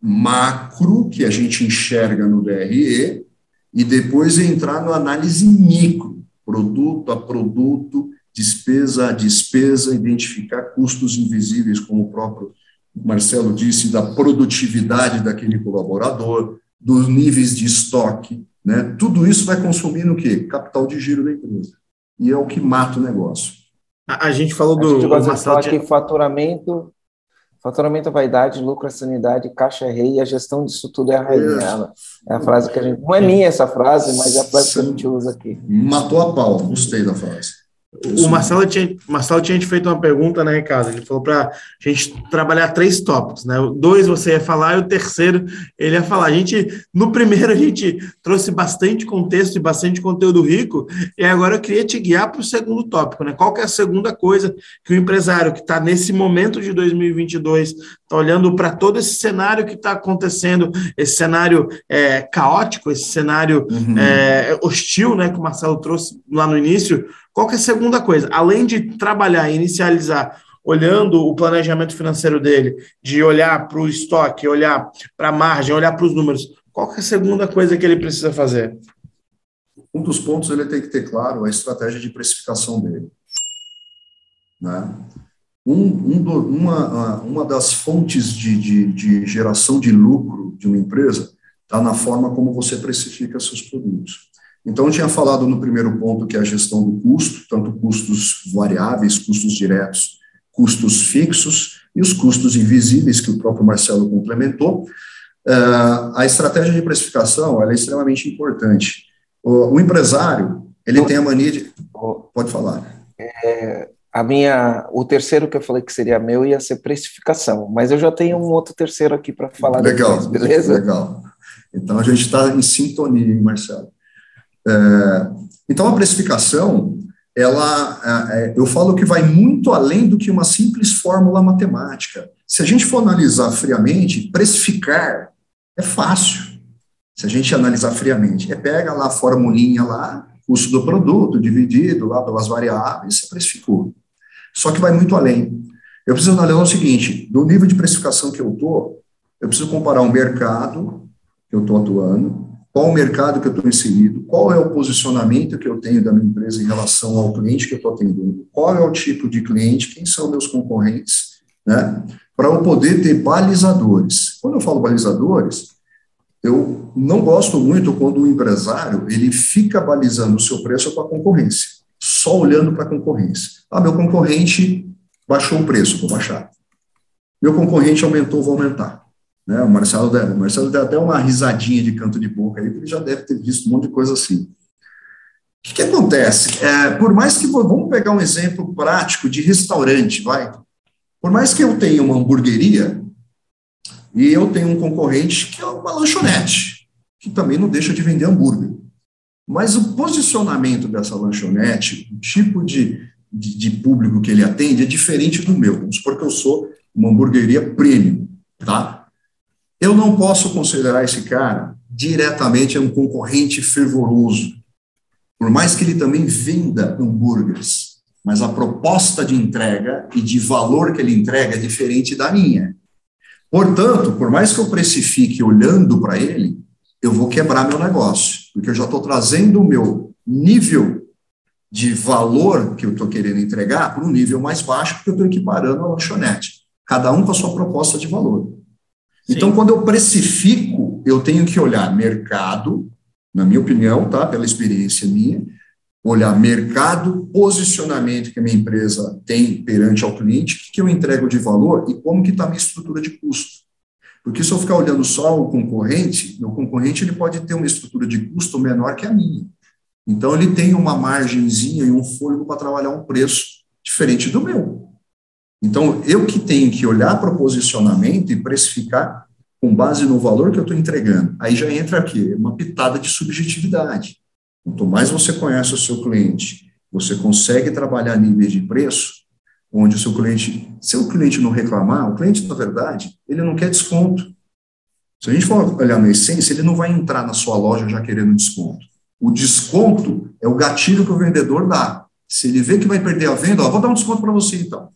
macro que a gente enxerga no DRE e depois entrar na análise micro, produto a produto, despesa a despesa, identificar custos invisíveis, como o próprio Marcelo disse, da produtividade daquele colaborador, dos níveis de estoque, né? Tudo isso vai consumir no quê? Capital de giro da empresa. E é o que mata o negócio. A, a gente falou do. A gente gosta de falar que faturamento, faturamento é vaidade, lucro é sanidade, caixa é rei, e a gestão disso tudo é a rainha. É a frase que a gente. Não é minha essa frase, mas é a frase que a gente usa aqui. Matou a pau, gostei da frase. O Marcelo tinha, Marcelo tinha feito uma pergunta, né, Ricardo? Ele falou para a gente trabalhar três tópicos, né? Dois você ia falar e o terceiro ele ia falar. A gente, no primeiro, a gente trouxe bastante contexto e bastante conteúdo rico, e agora eu queria te guiar para o segundo tópico, né? Qual que é a segunda coisa que o empresário que está nesse momento de 2022 está olhando para todo esse cenário que está acontecendo, esse cenário é, caótico, esse cenário uhum. é, hostil, né, que o Marcelo trouxe lá no início qual que é a segunda coisa? Além de trabalhar e inicializar olhando o planejamento financeiro dele, de olhar para o estoque, olhar para a margem, olhar para os números, qual é a segunda coisa que ele precisa fazer? Um dos pontos ele tem que ter claro a estratégia de precificação dele. Né? Um, um uma, uma das fontes de, de, de geração de lucro de uma empresa está na forma como você precifica seus produtos. Então, eu tinha falado no primeiro ponto que é a gestão do custo, tanto custos variáveis, custos diretos, custos fixos e os custos invisíveis, que o próprio Marcelo complementou. Uh, a estratégia de precificação é extremamente importante. O, o, empresário, ele tem a mania de... Pode falar. É, a minha, o terceiro que eu falei que seria meu ia ser precificação, mas eu já tenho um outro terceiro aqui para falar legal, depois, beleza? Legal. Então a gente está em sintonia, hein, Marcelo? É, então, a precificação, ela, é, é, eu falo que vai muito além do que uma simples fórmula matemática. Se a gente for analisar friamente, precificar é fácil. Se a gente analisar friamente, é pega lá a formulinha lá, custo do produto dividido lá pelas variáveis, você precificou. Só que vai muito além. Eu preciso analisar o seguinte, do nível de precificação que eu estou, eu preciso comparar o mercado que eu estou atuando, qual o mercado que eu estou inserido, qual é o posicionamento que eu tenho da minha empresa em relação ao cliente que eu estou atendendo, qual é o tipo de cliente, quem são meus concorrentes, né? Para eu poder ter balizadores. Quando eu falo balizadores, eu não gosto muito quando o empresário ele fica balizando o seu preço com a concorrência, só olhando para a concorrência. Ah, meu concorrente baixou o preço, vou baixar. Meu concorrente aumentou, vou aumentar. Né? O Marcelo, o Marcelo deu até uma risadinha de canto de boca aí, porque ele já deve ter visto um monte de coisa assim. O que, que acontece? É, por mais que. Vamos pegar um exemplo prático de restaurante, vai. Por mais que eu tenha uma hamburgueria e eu tenho um concorrente que é uma lanchonete, que também não deixa de vender hambúrguer. Mas o posicionamento dessa lanchonete, o tipo de, de, de público que ele atende é diferente do meu. Vamos supor que eu sou uma hamburgueria premium, tá? Eu não posso considerar esse cara diretamente um concorrente fervoroso, por mais que ele também venda hambúrgueres, mas a proposta de entrega e de valor que ele entrega é diferente da minha. Portanto, por mais que eu precifique olhando para ele, eu vou quebrar meu negócio, porque eu já estou trazendo o meu nível de valor que eu estou querendo entregar para um nível mais baixo, porque eu estou equiparando a lanchonete, cada um com a sua proposta de valor. Então, quando eu precifico, eu tenho que olhar mercado, na minha opinião, tá? Pela experiência minha, olhar mercado, posicionamento que a minha empresa tem perante ao cliente, o que eu entrego de valor e como que está a minha estrutura de custo. Porque se eu ficar olhando só o concorrente, meu concorrente ele pode ter uma estrutura de custo menor que a minha. Então ele tem uma margenzinha e um fôlego para trabalhar um preço diferente do meu. Então, eu que tenho que olhar para o posicionamento e precificar com base no valor que eu estou entregando. Aí já entra aqui uma pitada de subjetividade. Quanto mais você conhece o seu cliente, você consegue trabalhar níveis de preço, onde o seu cliente, se o cliente não reclamar, o cliente, na verdade, ele não quer desconto. Se a gente for olhar na essência, ele não vai entrar na sua loja já querendo desconto. O desconto é o gatilho que o vendedor dá. Se ele vê que vai perder a venda, ó, vou dar um desconto para você então.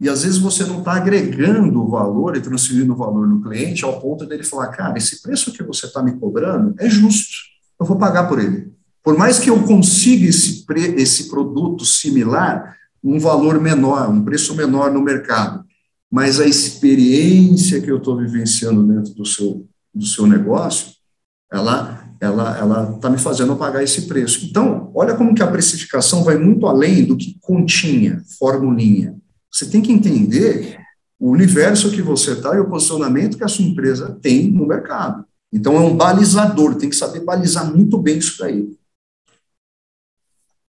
E às vezes você não está agregando valor e transferindo valor no cliente ao ponto dele falar, cara, esse preço que você está me cobrando é justo, eu vou pagar por ele. Por mais que eu consiga esse, esse produto similar, um valor menor, um preço menor no mercado, mas a experiência que eu estou vivenciando dentro do seu, do seu negócio, ela ela ela está me fazendo pagar esse preço. Então, olha como que a precificação vai muito além do que continha, formulinha. Você tem que entender o universo que você está e o posicionamento que a sua empresa tem no mercado. Então, é um balizador, tem que saber balizar muito bem isso daí.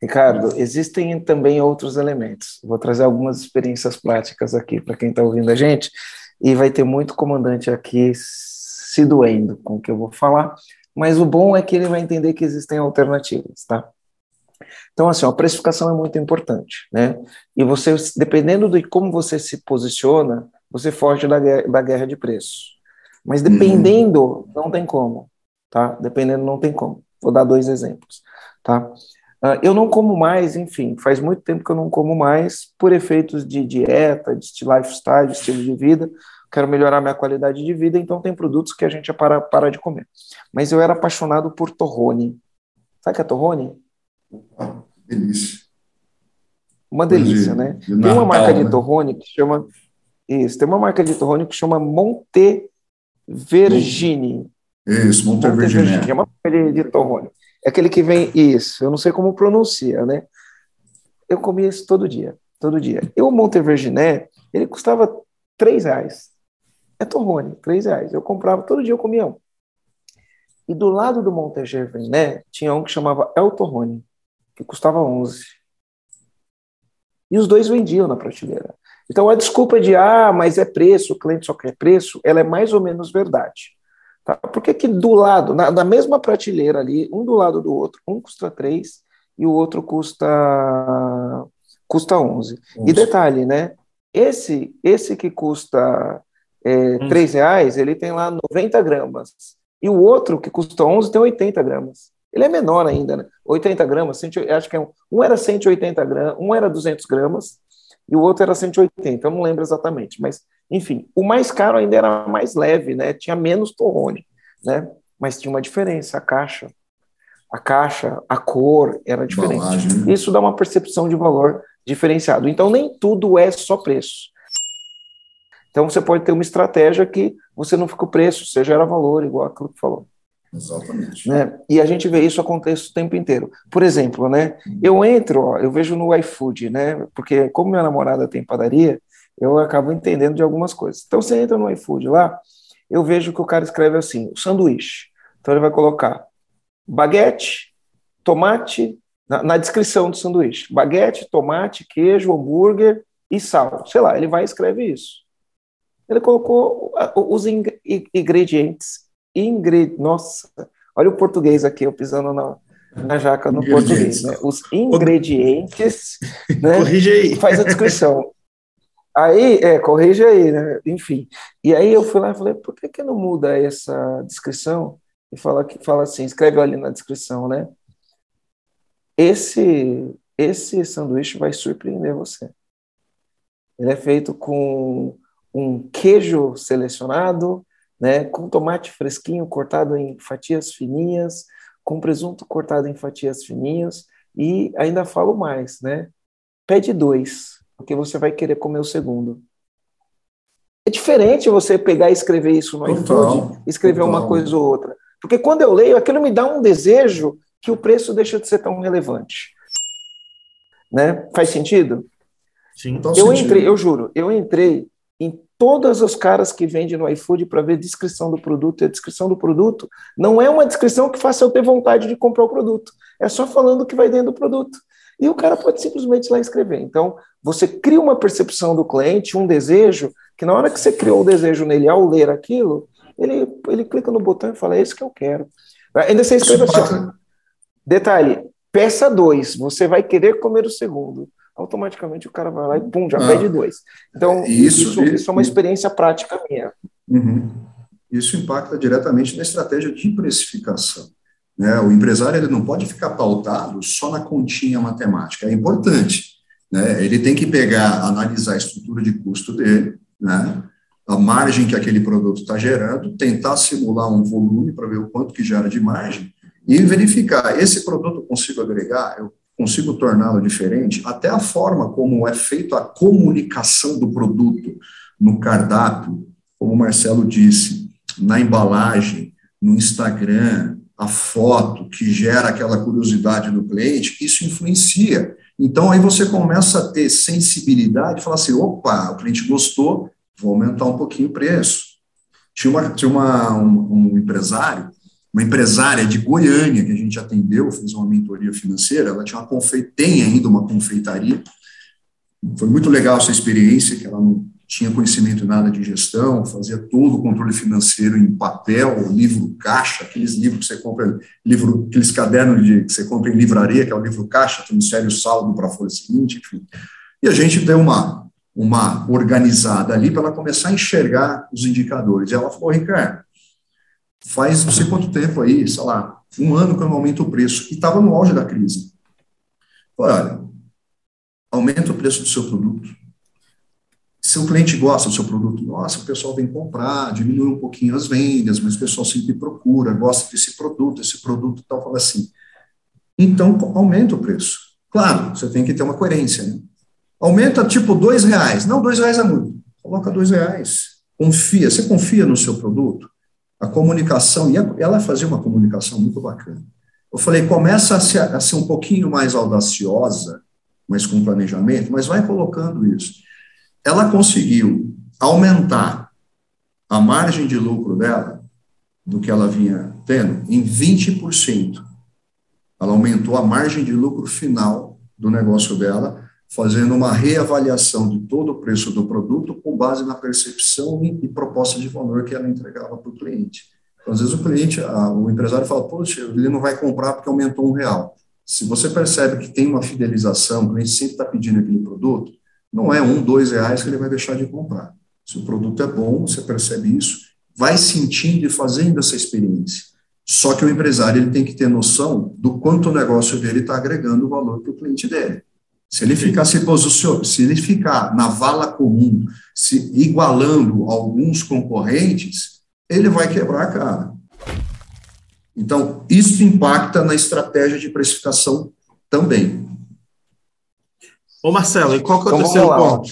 Ricardo, existem também outros elementos. Vou trazer algumas experiências práticas aqui para quem está ouvindo a gente, e vai ter muito comandante aqui se doendo com o que eu vou falar, mas o bom é que ele vai entender que existem alternativas, tá? Então, assim, a precificação é muito importante, né? E você, dependendo de como você se posiciona, você foge da, da guerra de preço. Mas dependendo, uhum. não tem como, tá? Dependendo, não tem como. Vou dar dois exemplos, tá? Uh, eu não como mais, enfim, faz muito tempo que eu não como mais, por efeitos de dieta, de lifestyle, de estilo de vida, quero melhorar minha qualidade de vida, então tem produtos que a gente para, para de comer. Mas eu era apaixonado por torrone. Sabe o que é torrone? Ah, delícia. Uma delícia, de, né? De tem uma marca de né? torrone que chama. Isso, tem uma marca de torrone que chama Monte Vergine. Isso, Monte Vergine. É uma marca de, torrone. É aquele que vem, isso, eu não sei como pronuncia, né? Eu comia isso todo dia, todo dia. E o Monte Verginé, ele custava três reais. É torrone, três reais. Eu comprava, todo dia eu comia um. E do lado do Monte Verginé, tinha um que chamava El Torrone, que custava 11. E os dois vendiam na prateleira. Então a desculpa de, ah, mas é preço, o cliente só quer preço, ela é mais ou menos verdade. Tá? Por que, que do lado, na, na, mesma prateleira ali, um do lado do outro, um custa 3 e o outro custa custa 11. E detalhe, né? Esse, esse que custa é, 3 reais, ele tem lá 90 gramas. E o outro, que custa 11, tem 80 gramas. Ele é menor ainda, né? 80 gramas, 100, acho que é um, um era 180 gramas, um era 200 gramas e o outro era 180, eu não lembro exatamente, mas enfim, o mais caro ainda era mais leve, né? Tinha menos torrone, né? Mas tinha uma diferença, a caixa. A caixa, a cor era diferente. Balagem. Isso dá uma percepção de valor diferenciado. Então, nem tudo é só preço. Então, você pode ter uma estratégia que você não fica o preço, você gera valor, igual aquilo que falou. Exatamente. Né? E a gente vê isso acontecer o tempo inteiro. Por exemplo, né? Eu entro, ó, eu vejo no iFood, né? Porque como minha namorada tem padaria, eu acabo entendendo de algumas coisas. Então, você entra no iFood lá, eu vejo que o cara escreve assim, sanduíche. Então, ele vai colocar baguete, tomate, na, na descrição do sanduíche, baguete, tomate, queijo, hambúrguer e sal. Sei lá, ele vai e escreve isso. Ele colocou os ingredientes. Ingre... Nossa, olha o português aqui, eu pisando na, na jaca no português. Né? Os ingredientes. né? Corrige aí. Faz a descrição. Aí, é, corrige aí, né? Enfim. E aí eu fui lá e falei, por que, que não muda essa descrição? E fala, que, fala assim, escreve ali na descrição, né? Esse, esse sanduíche vai surpreender você. Ele é feito com um queijo selecionado, né, com tomate fresquinho cortado em fatias fininhas, com presunto cortado em fatias fininhas, e ainda falo mais, né? Pede dois porque você vai querer comer o segundo. É diferente você pegar e escrever isso no iFood, escrever total. uma coisa ou outra. Porque quando eu leio, aquilo me dá um desejo que o preço deixa de ser tão relevante. Né? Faz sentido? Sim, eu sentido. entrei, eu juro, eu entrei todas as caras que vendem no iFood para ver a descrição do produto, e a descrição do produto não é uma descrição que faça eu ter vontade de comprar o produto, é só falando o que vai dentro do produto. E o cara pode simplesmente lá escrever. Então, você cria uma percepção do cliente, um desejo, que na hora que você criou o desejo nele ao ler aquilo, ele, ele clica no botão e fala: é isso que eu quero. Ainda você escreve assim: detalhe, peça dois, você vai querer comer o segundo. Automaticamente o cara vai lá e pum, já ah, pede dois. Então, isso, isso, isso, é uma experiência prática minha. Uhum. Isso impacta diretamente na estratégia de precificação. Né? O empresário ele não pode ficar pautado só na continha matemática. É importante, né? Ele tem que pegar, analisar a estrutura de custo dele, né? a margem que aquele produto está gerando, tentar simular um volume para ver o quanto que gera de margem e verificar, esse produto eu consigo agregar, eu consigo torná-lo diferente, até a forma como é feita a comunicação do produto no cardápio, como o Marcelo disse, na embalagem, no Instagram, a foto que gera aquela curiosidade do cliente, isso influencia. Então, aí você começa a ter sensibilidade, falar assim, opa, o cliente gostou, vou aumentar um pouquinho o preço. Tinha, uma, tinha uma, um, um empresário, uma empresária de Goiânia que a gente atendeu, fez uma mentoria financeira, ela tinha uma confeitaria, tem ainda uma confeitaria, foi muito legal essa experiência, que ela não tinha conhecimento nada de gestão, fazia todo o controle financeiro em papel, livro caixa, aqueles livros que você compra, livro, aqueles cadernos de, que você compra em livraria, que é o livro caixa, transfere o saldo para a folha seguinte, enfim. E a gente deu uma, uma organizada ali para ela começar a enxergar os indicadores. E ela falou, Ricardo, faz não sei quanto tempo aí, sei lá, um ano que eu não aumento o preço, e estava no auge da crise. Olha, aumenta o preço do seu produto. Se o cliente gosta do seu produto, nossa, o pessoal vem comprar, diminui um pouquinho as vendas, mas o pessoal sempre procura, gosta desse produto, esse produto tal, fala assim. Então, aumenta o preço. Claro, você tem que ter uma coerência. Né? Aumenta tipo dois reais. Não, dois reais é muito. Coloca dois reais. Confia. Você confia no seu produto? A comunicação, e ela fazia uma comunicação muito bacana. Eu falei, começa a ser, a ser um pouquinho mais audaciosa, mas com planejamento, mas vai colocando isso ela conseguiu aumentar a margem de lucro dela, do que ela vinha tendo, em 20%. Ela aumentou a margem de lucro final do negócio dela, fazendo uma reavaliação de todo o preço do produto com base na percepção e, proposta de valor que ela entregava para o cliente. Então, às vezes o cliente, a, o empresário fala, poxa, ele não vai comprar porque aumentou um real. Se você percebe que tem uma fidelização, o cliente sempre está pedindo aquele produto, não é um, dois reais que ele vai deixar de comprar. Se o produto é bom, você percebe isso, vai sentindo e fazendo essa experiência. Só que o empresário ele tem que ter noção do quanto o negócio dele está agregando valor para o cliente dele. Se ele ficar se posicionando, se ele ficar na vala comum, se igualando alguns concorrentes, ele vai quebrar a cara. Então, isso impacta na estratégia de precificação também. Ô Marcelo, e qual que é o então, terceiro ponto?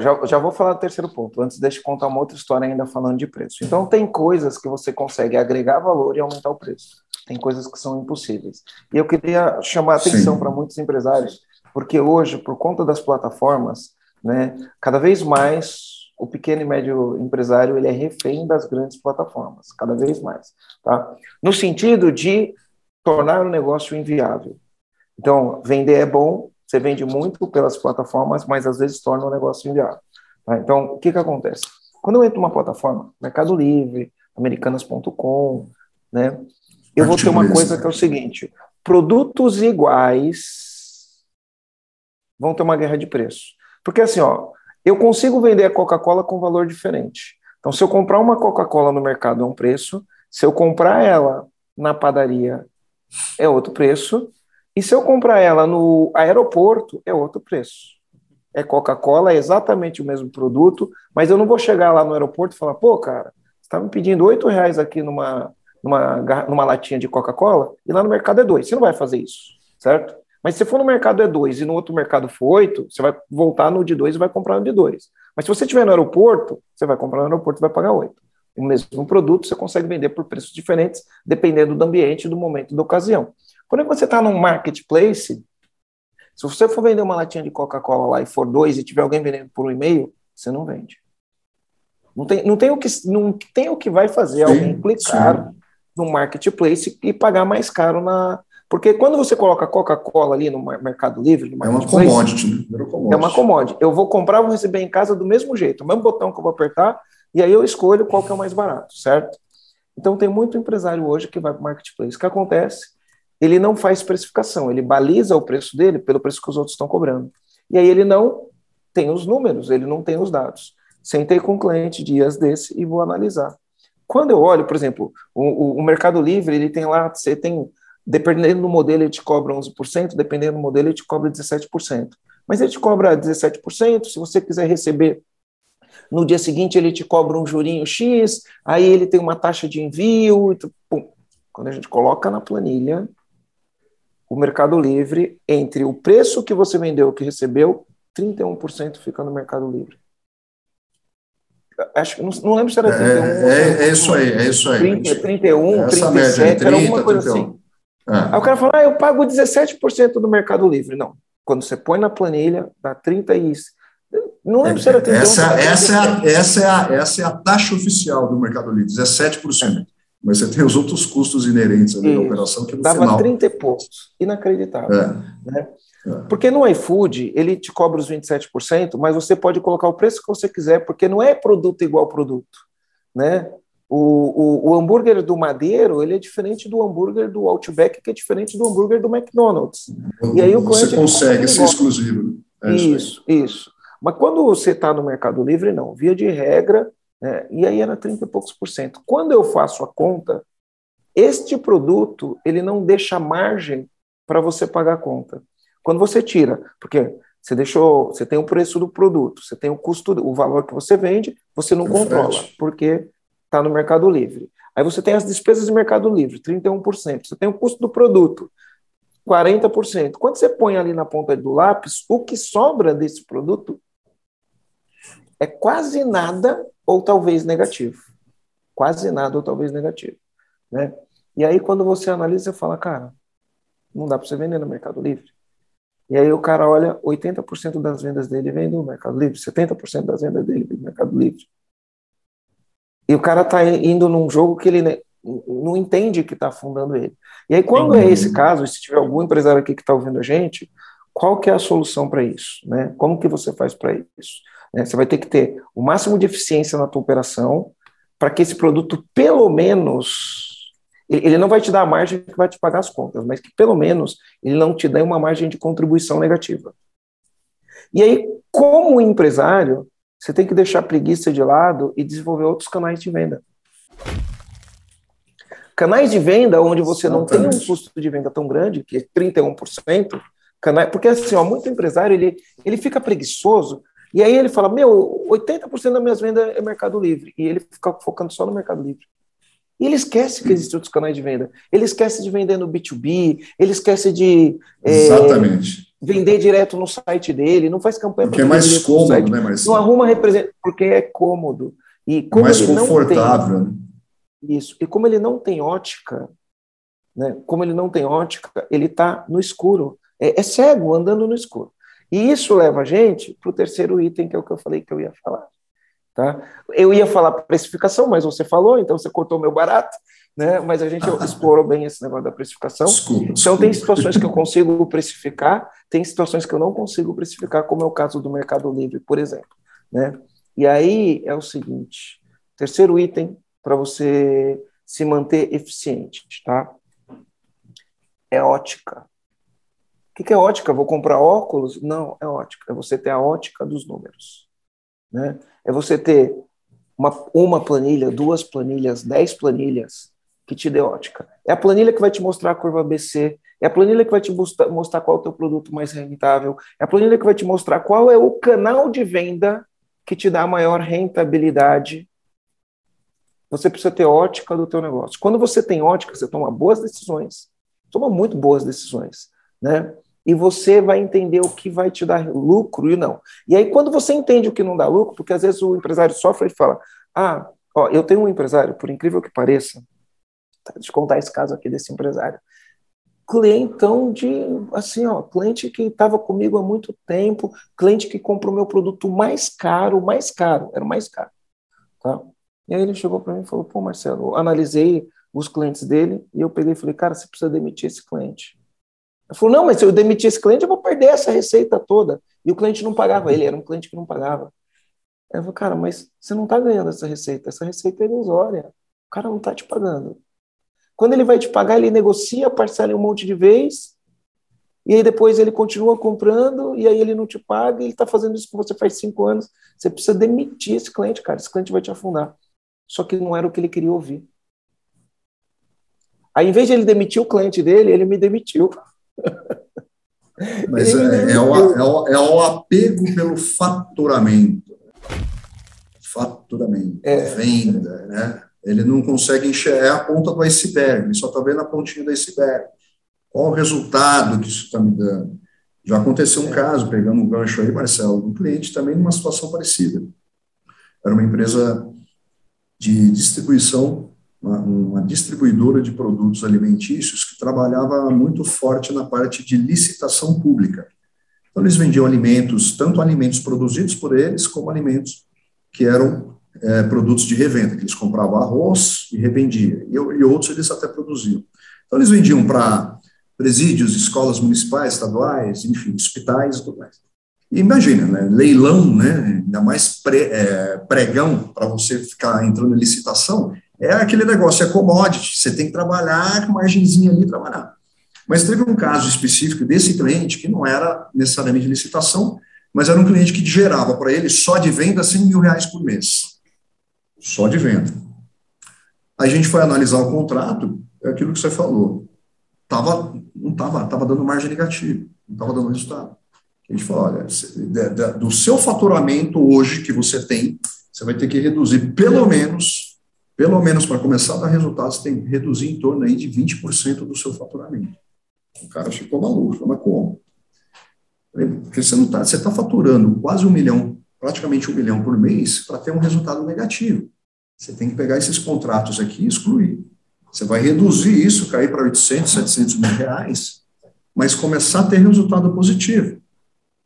Já, já vou falar do terceiro ponto. Antes, deixa eu contar uma outra história ainda falando de preço. Então, tem coisas que você consegue agregar valor e aumentar o preço. Tem coisas que são impossíveis. E eu queria chamar a atenção para muitos empresários, porque hoje, por conta das plataformas, né, cada vez mais o pequeno e médio empresário ele é refém das grandes plataformas, cada vez mais, tá? No sentido de tornar o negócio inviável. Então, vender é bom, você vende muito pelas plataformas, mas às vezes torna o negócio inviável. Tá? Então, o que, que acontece? Quando eu entro numa plataforma, Mercado Livre, Americanas.com, né, eu vou ter uma coisa que é o seguinte: produtos iguais vão ter uma guerra de preço. Porque assim, ó, eu consigo vender a Coca-Cola com valor diferente. Então, se eu comprar uma Coca-Cola no mercado é um preço, se eu comprar ela na padaria é outro preço, e se eu comprar ela no aeroporto, é outro preço. É Coca-Cola, é exatamente o mesmo produto, mas eu não vou chegar lá no aeroporto e falar, pô, cara, você está me pedindo oito reais aqui numa, numa, numa latinha de Coca-Cola, e lá no mercado é dois. Você não vai fazer isso, certo? Mas se for no mercado é dois e no outro mercado for oito, você vai voltar no de dois e vai comprar no de dois. Mas se você estiver no aeroporto, você vai comprar no aeroporto e vai pagar oito. O mesmo produto você consegue vender por preços diferentes, dependendo do ambiente, do momento, da ocasião. Quando você está num marketplace, se você for vender uma latinha de Coca-Cola lá e for dois e tiver alguém vendendo por um e-mail, você não vende. Não tem, não tem, o, que, não tem o que vai fazer sim, alguém clicar sim. no marketplace e pagar mais caro na. Porque quando você coloca Coca-Cola ali no Mercado Livre, no é uma commodity, né? É uma commodity. Eu vou comprar, vou receber em casa do mesmo jeito, o mesmo botão que eu vou apertar, e aí eu escolho qual que é o mais barato, certo? Então tem muito empresário hoje que vai para o marketplace. O que acontece? ele não faz precificação, ele baliza o preço dele pelo preço que os outros estão cobrando. E aí ele não tem os números, ele não tem os dados. Sentei com um cliente dias desse e vou analisar. Quando eu olho, por exemplo, o, o, Mercado Livre, ele tem lá, você tem, dependendo do modelo, ele te cobra 11%, dependendo do modelo, ele te cobra 17%. Mas ele te cobra 17%, se você quiser receber no dia seguinte, ele te cobra um jurinho X, aí ele tem uma taxa de envio, e, pum. Quando a gente coloca na planilha, o Mercado Livre, entre o preço que você vendeu e o que recebeu, 31% fica no Mercado Livre. Acho, não, não lembro se era 31. É, é, é isso aí, é isso aí. 30, 31, Essa 37, 30, era alguma coisa 31. assim. É. Aí o cara fala, ah, eu pago 17% do Mercado Livre. Não, quando você põe na planilha, dá 30 e... Não lembro se era 31. Essa, essa, é a, essa, é a, essa é a taxa oficial do Mercado Livre, 17% mas você tem os outros custos inerentes ali da operação que no Dava final... 30 e poucos, inacreditável. É. Né? É. Porque no iFood, ele te cobra os 27%, mas você pode colocar o preço que você quiser, porque não é produto igual produto. Né? O, o, o, hambúrguer do Madeiro ele é diferente do hambúrguer do Outback, que é diferente do hambúrguer do McDonald's. E aí o você consegue ser exclusivo. É isso, isso, isso. Mas quando você está no Mercado Livre, não. Via de regra, né? E aí era 30 e poucos por cento. Quando eu faço a conta, este produto ele não deixa margem para você pagar a conta. Quando você tira, porque você deixou, você tem o preço do produto, você tem o custo, o valor que você vende, você não controla, porque está no Mercado Livre. Aí você tem as despesas de Mercado Livre, 31%. Você tem o custo do produto, 40%. Quando você põe ali na ponta do lápis, o que sobra desse produto é quase nada ou talvez negativo. Quase nada ou talvez negativo. Né? E aí, quando você analisa, você fala, cara, não dá para você vender no Mercado Livre. E aí o cara olha, 80% das vendas dele vem do Mercado Livre, 70% das vendas dele vem do Mercado Livre. E o cara está indo num jogo que ele não entende que está afundando ele. E aí, quando é esse caso, se tiver algum empresário aqui que está ouvindo a gente, qual que é a solução para isso? Né? Como que você faz para isso? Né? Você vai ter que ter o máximo de eficiência na tua operação para que esse produto, pelo menos, ele não vai te dar a margem que vai te pagar as contas, mas que pelo menos ele não te dê uma margem de contribuição negativa. E aí, como empresário, você tem que deixar a preguiça de lado e desenvolver outros canais de venda. Canais de venda onde você não tem um custo de venda tão grande, que é 31%, canais, porque assim, ó, muito empresário ele, ele fica preguiçoso e aí ele fala: Meu, 80% das minhas vendas é Mercado Livre. E ele fica focando só no Mercado Livre. E ele esquece que existem outros canais de venda. Ele esquece de vender no B2B, ele esquece de é, vender direto no site dele, não faz campanha Porque é mais cômodo, né, Marcelo? Não arruma representante, porque é cômodo. E como mais confortável. Tem, né? isso. E como ele não tem ótica, né, como ele não tem ótica, ele está no escuro. É, é cego, andando no escuro. E isso leva a gente para o terceiro item, que é o que eu falei que eu ia falar. Tá? Eu ia falar precificação, mas você falou, então você cortou meu barato, né? mas a gente explorou bem esse negócio da precificação. Desculpa, então, desculpa. tem situações que eu consigo precificar, tem situações que eu não consigo precificar, como é o caso do Mercado Livre, por exemplo. Né? E aí é o seguinte: terceiro item para você se manter eficiente, tá? É ótica. O que é ótica? Vou comprar óculos? Não, é ótica. É você ter a ótica dos números. Né? É você ter uma, uma planilha, duas planilhas, dez planilhas que te dê ótica. É a planilha que vai te mostrar a curva ABC, é a planilha que vai te mostrar qual é o teu produto mais rentável, é a planilha que vai te mostrar qual é o canal de venda que te dá a maior rentabilidade. Você precisa ter ótica do teu negócio. Quando você tem ótica, você toma boas decisões. Toma muito boas decisões, né? E você vai entender o que vai te dar lucro e não. E aí, quando você entende o que não dá lucro, porque às vezes o empresário sofre e fala: Ah, ó, eu tenho um empresário, por incrível que pareça, tá, deixa eu contar esse caso aqui desse empresário. Clientão de, assim, ó, cliente que estava comigo há muito tempo, cliente que comprou meu produto mais caro, mais caro, era o mais caro. Tá? E aí ele chegou para mim e falou: Pô, Marcelo, analisei os clientes dele e eu peguei e falei: Cara, você precisa demitir esse cliente ele falou, não, mas se eu demitir esse cliente, eu vou perder essa receita toda. E o cliente não pagava, ele era um cliente que não pagava. Eu falei, cara, mas você não está ganhando essa receita, essa receita é ilusória. O cara não está te pagando. Quando ele vai te pagar, ele negocia, parcela um monte de vez, e aí depois ele continua comprando, e aí ele não te paga, e ele está fazendo isso com você faz cinco anos. Você precisa demitir esse cliente, cara. Esse cliente vai te afundar. Só que não era o que ele queria ouvir. Aí, em vez de ele demitir o cliente dele, ele me demitiu. Mas é, é, o, é, o, é, o, apego pelo faturamento. Faturamento, é. venda, né? Ele não consegue enxergar é a ponta do iceberg, ele só está vendo a pontinha do iceberg. Qual o resultado que isso está me dando? Já aconteceu um é. caso, pegando um gancho aí, Marcelo, um cliente também numa situação parecida. Era uma empresa de distribuição uma, uma, distribuidora de produtos alimentícios que trabalhava muito forte na parte de licitação pública. Então, eles vendiam alimentos, tanto alimentos produzidos por eles, como alimentos que eram é, produtos de revenda, que eles compravam arroz e revendiam, e, e outros eles até produziam. Então, eles vendiam para presídios, escolas municipais, estaduais, enfim, hospitais e tudo mais. E imagina, né, leilão, né, ainda mais pre, é, pregão para você ficar entrando em licitação, é aquele negócio, é commodity, você tem que trabalhar com margenzinha ali, trabalhar. Mas teve um caso específico desse cliente, que não era necessariamente licitação, mas era um cliente que gerava para ele, só de venda, 100 mil reais por mês. Só de venda. A gente foi analisar o contrato, é aquilo que você falou. tava, não estava tava dando margem negativa, não estava dando resultado. A gente falou, olha, do seu faturamento hoje que você tem, você vai ter que reduzir pelo menos, pelo menos para começar a dar resultados, você tem que reduzir em torno aí de 20% do seu faturamento. O cara ficou maluco, mas como? Porque você está, está faturando quase um milhão, praticamente um milhão por mês, para ter um resultado negativo. Você tem que pegar esses contratos aqui e excluir. Você vai reduzir isso, cair para 800, 700 mil reais, mas começar a ter resultado positivo.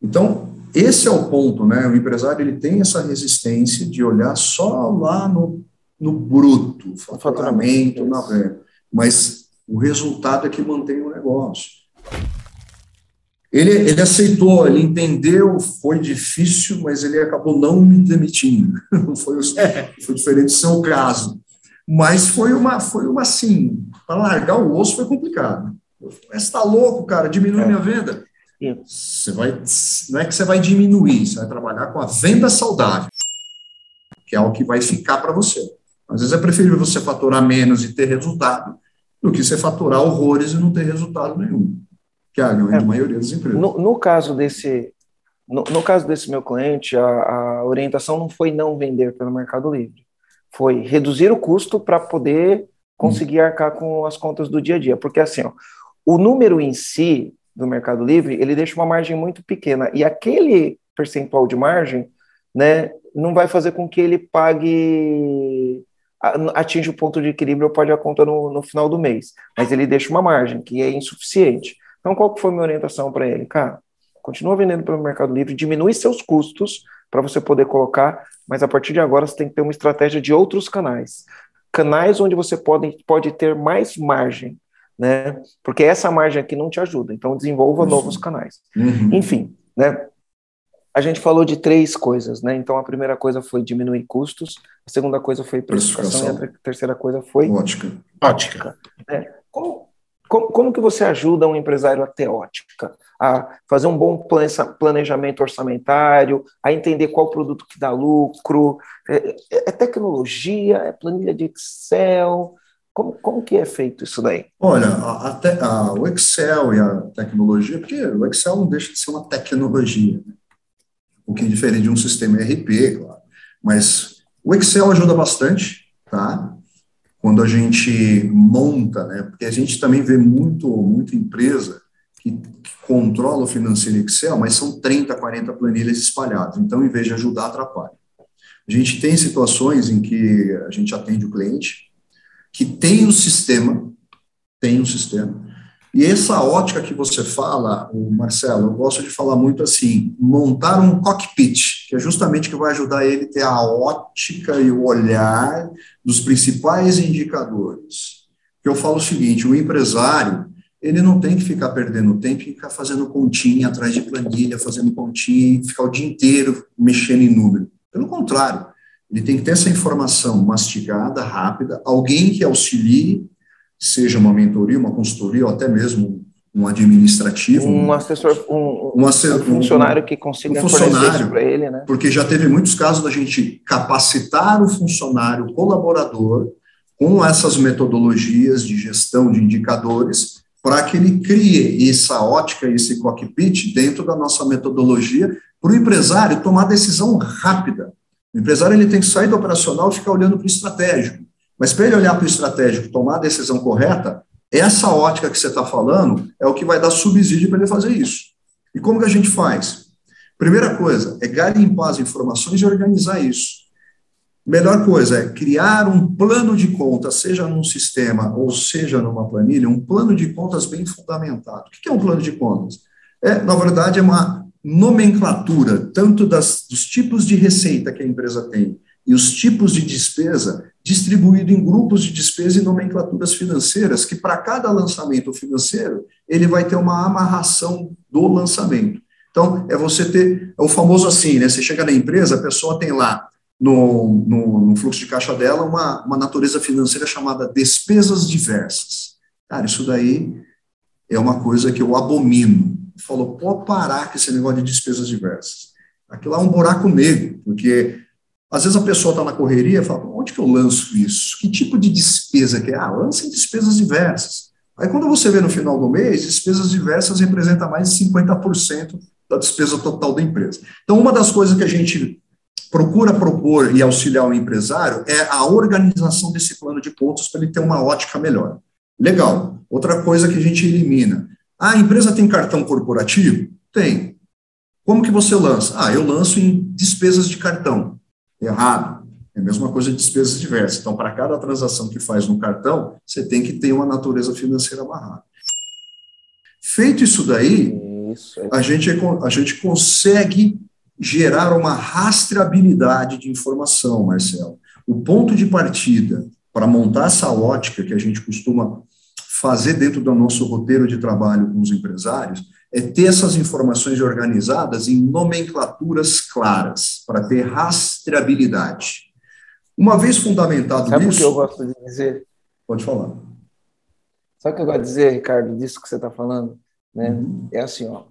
Então, esse é o ponto, né? O empresário ele tem essa resistência de olhar só lá no, no bruto, faturamento, na venda, mas o resultado é que mantém o negócio. Ele, ele aceitou, ele entendeu, foi difícil, mas ele acabou não me demitindo. foi, foi diferente do seu caso. Mas foi uma, foi uma assim, para largar o osso foi complicado. Você está louco, cara, diminui é. minha venda. Você vai, não é que você vai diminuir, você vai trabalhar com a venda saudável, que é o que vai ficar para você. Às vezes é preferível você faturar menos e ter resultado do que você faturar horrores e não ter resultado nenhum, que é a grande é, maioria das empresas. No, no caso desse, no, no, caso desse meu cliente, a, a, orientação não foi não vender pelo Mercado Livre, foi reduzir o custo para poder conseguir hum. arcar com as contas do dia a dia, porque assim, ó, o número em si do Mercado Livre, ele deixa uma margem muito pequena. E aquele percentual de margem, né, não vai fazer com que ele pague, atinja o ponto de equilíbrio ou pague a conta no, no final do mês. Mas ele deixa uma margem que é insuficiente. Então, qual que foi a minha orientação para ele? Cara, continua vendendo pelo Mercado Livre, diminui seus custos para você poder colocar, mas a partir de agora você tem que ter uma estratégia de outros canais. Canais onde você pode, pode ter mais margem né? Porque essa margem aqui não te ajuda. Então desenvolva uhum. novos canais. Uhum. Enfim, né? A gente falou de três coisas, né? Então a primeira coisa foi diminuir custos, a segunda coisa foi precificação e a terceira coisa foi ótica. Ótica. Como, como, como, que você ajuda um empresário a ter ótica? A fazer um bom planejamento orçamentário, a entender qual produto que dá lucro, é, é, é tecnologia, é planilha de Excel, como, como que é feito isso daí? Olha, a, a, a, o Excel e a tecnologia, porque o Excel não deixa de ser uma tecnologia, né? Um pouquinho diferente de um sistema ERP, claro, mas o Excel ajuda bastante, tá? Quando a gente monta, né? Porque a gente também vê muito, muita empresa que, que controla o financeiro Excel, mas são 30, 40 planilhas espalhadas. Então, em vez de ajudar, atrapalha. A gente tem situações em que a gente atende o cliente, que tem um sistema, tem um sistema. E essa ótica que você fala, Marcelo, eu gosto de falar muito assim, montar um cockpit, que é justamente que vai ajudar ele a ter a ótica e o olhar dos principais indicadores. Que eu falo o seguinte, o empresário, ele não tem que ficar perdendo tempo e ficar fazendo continha atrás de planilha, fazendo continha ficar o dia inteiro mexendo em número. Pelo contrário, ele tem que ter essa informação mastigada, rápida, alguém que auxilie, seja uma mentoria, uma consultoria, ou até mesmo um administrativo. Um assessor, um, um, assessor, um funcionário que consiga um funcionário para ele, né? Porque já teve muitos casos da gente capacitar o funcionário o colaborador com essas metodologias de gestão de indicadores para que ele crie essa ótica, esse cockpit dentro da nossa metodologia para o empresário tomar decisão rápida. O empresário ele tem que sair do operacional e ficar olhando para o estratégico. Mas para ele olhar para o estratégico, tomar a decisão correta, essa ótica que você está falando é o que vai dar subsídio para ele fazer isso. E como que a gente faz? Primeira coisa é garimpar as informações e organizar isso. Melhor coisa é criar um plano de contas, seja num sistema ou seja numa planilha, um plano de contas bem fundamentado. O que é um plano de contas? É, na verdade, é uma nomenclatura, tanto das, dos tipos de receita que a empresa tem e os tipos de despesa, distribuído em grupos de despesa e nomenclaturas financeiras, que para cada lançamento financeiro, ele vai ter uma amarração do lançamento. Então, é você ter, é o famoso assim, né? Você chega na empresa, a pessoa tem lá no, no, no fluxo de caixa dela uma, uma natureza financeira chamada despesas diversas. Cara, isso daí é uma coisa que eu abomino falou, pode parar com esse negócio de despesas diversas. Aquilo é um buraco negro, porque às vezes a pessoa está na correria e fala, onde que eu lanço isso? Que tipo de despesa que é? Ah, lança em despesas diversas. Aí quando você vê no final do mês, despesas diversas representam mais de 50% da despesa total da empresa. Então, uma das coisas que a gente procura propor e auxiliar o empresário é a organização desse plano de pontos para ele ter uma ótica melhor. Legal. Outra coisa que a gente elimina. Ah, a empresa tem cartão corporativo? Tem. Como que você lança? Ah, eu lanço em despesas de cartão. Errado. É a mesma coisa de despesas diversas. Então, para cada transação que faz no cartão, você tem que ter uma natureza financeira amarrada. Feito isso daí, isso. A, gente, a gente consegue gerar uma rastreabilidade de informação, Marcelo. O ponto de partida para montar essa ótica que a gente costuma fazer dentro do nosso roteiro de trabalho com os empresários é ter essas informações organizadas em nomenclaturas claras, para ter rastreabilidade. Uma vez fundamentado Sabe isso. Sabe o que eu gosto de dizer? Pode falar. Sabe o que eu gosto de dizer, Ricardo, disso que você está falando? Né? Uhum. É assim, ó,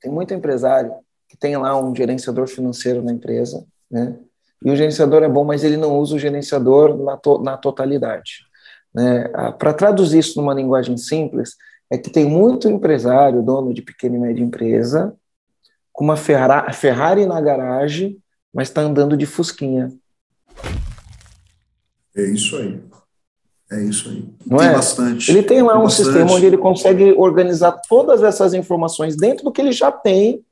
tem muito empresário que tem lá um gerenciador financeiro na empresa, né? E o gerenciador é bom, mas ele não usa o gerenciador na, to na totalidade. Né? Para traduzir isso numa linguagem simples, é que tem muito empresário, dono de pequena e média empresa, com uma Ferrari na garagem, mas está andando de fusquinha. É isso aí. É isso aí. Não tem é? bastante. Ele tem lá tem um bastante. sistema onde ele consegue organizar todas essas informações dentro do que ele já tem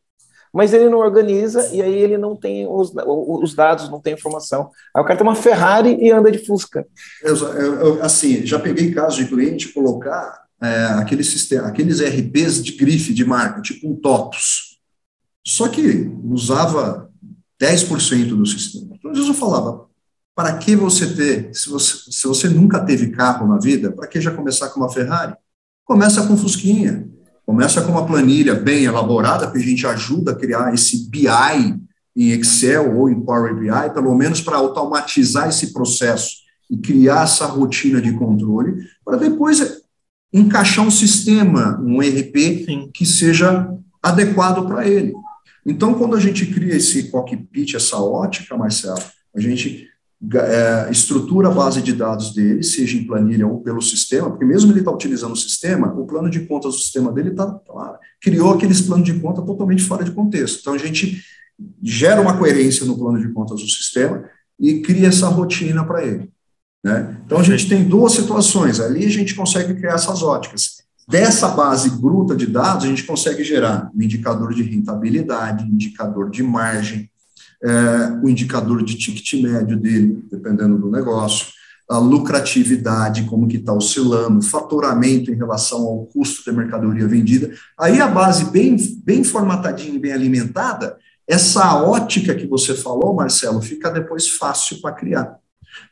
mas ele não organiza e aí ele não tem os, os dados, não tem informação. Aí o cara tem uma Ferrari e anda de Fusca. Eu, eu, assim, já peguei casos de cliente colocar é, aquele sistema, aqueles RPs de grife de marca, tipo um TOTUS. Só que usava 10% do sistema. Então, às vezes eu falava, para que você ter, se você, se você nunca teve carro na vida, para que já começar com uma Ferrari? Começa com Fusquinha. Começa com uma planilha bem elaborada, que a gente ajuda a criar esse BI em Excel ou em Power BI, pelo menos para automatizar esse processo e criar essa rotina de controle, para depois encaixar um sistema, um ERP Sim. que seja adequado para ele. Então, quando a gente cria esse cockpit, essa ótica, Marcelo, a gente é, estrutura a base de dados dele, seja em planilha ou pelo sistema, porque mesmo ele está utilizando o sistema, o plano de contas do sistema dele está tá, criou aqueles planos de conta totalmente fora de contexto. Então a gente gera uma coerência no plano de contas do sistema e cria essa rotina para ele. Né? Então a gente tem duas situações. Ali a gente consegue criar essas óticas. Dessa base bruta de dados, a gente consegue gerar um indicador de rentabilidade, indicador de margem, é, o indicador de ticket médio dele, dependendo do negócio, a lucratividade, como que está oscilando, faturamento em relação ao custo da mercadoria vendida. Aí a base bem, bem formatadinha e bem alimentada, essa ótica que você falou, Marcelo, fica depois fácil para criar.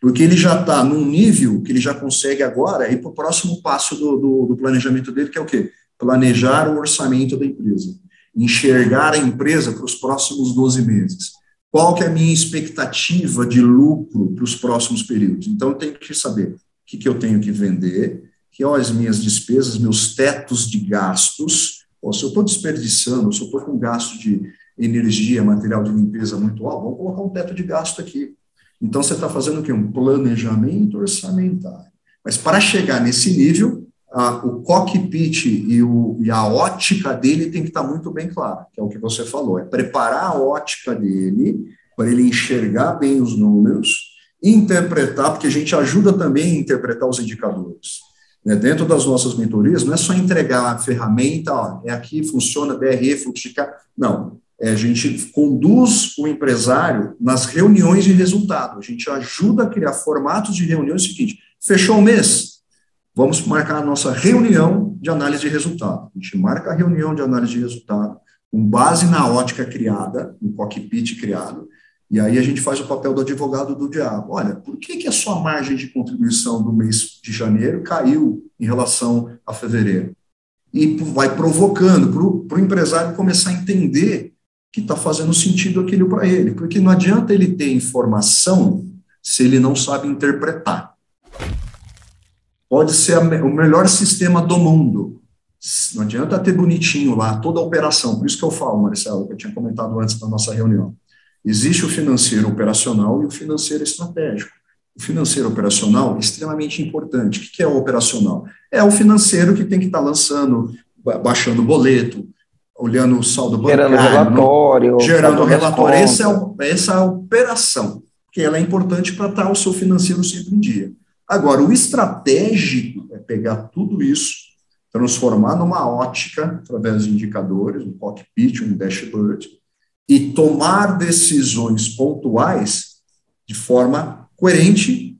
Porque ele já está num nível que ele já consegue agora ir para o próximo passo do, do, do planejamento dele, que é o quê? Planejar o orçamento da empresa. Enxergar a empresa para os próximos 12 meses qual que é a minha expectativa de lucro para os próximos períodos. Então, eu tenho que saber o que, que eu tenho que vender, que são as minhas despesas, meus tetos de gastos, ou se eu estou desperdiçando, se eu estou com gasto de energia, material de limpeza muito alto, vamos colocar um teto de gasto aqui. Então, você está fazendo o quê? Um planejamento orçamentário. Mas para chegar nesse nível, a, o cockpit e, o, e, a ótica dele tem que estar muito bem clara, que é o que você falou, é preparar a ótica dele para ele enxergar bem os números, interpretar, porque a gente ajuda também a interpretar os indicadores. Né? Dentro das nossas mentorias, não é só entregar a ferramenta, ó, é aqui, funciona, DRE, fluxo de não, é, a gente conduz o empresário nas reuniões de resultado, a gente ajuda a criar formatos de reuniões, é o seguinte, fechou o mês, vamos marcar a nossa reunião de análise de resultado. A gente marca a reunião de análise de resultado com base na ótica criada, no cockpit criado, e aí a gente faz o papel do advogado do diabo. Olha, por que, que a sua margem de contribuição do mês de janeiro caiu em relação a fevereiro? E vai provocando para o empresário começar a entender que está fazendo sentido aquilo para ele, porque não adianta ele ter informação se ele não sabe interpretar pode ser o melhor sistema do mundo. Não adianta ter bonitinho lá, toda a operação. Por isso que eu falo, Marcelo, que eu tinha comentado antes da nossa reunião. Existe o financeiro operacional e o financeiro estratégico. O financeiro operacional é extremamente importante. O que é o operacional? É o financeiro que tem que estar tá lançando, baixando boleto, olhando o saldo bancário. Gerando relatório. Gerando relatório. Essa é, essa é a operação, que ela é importante para estar o seu financeiro sempre em dia. Agora, o estratégico é pegar tudo isso, transformar numa ótica, através de indicadores, um cockpit, um dashboard, e tomar decisões pontuais de forma coerente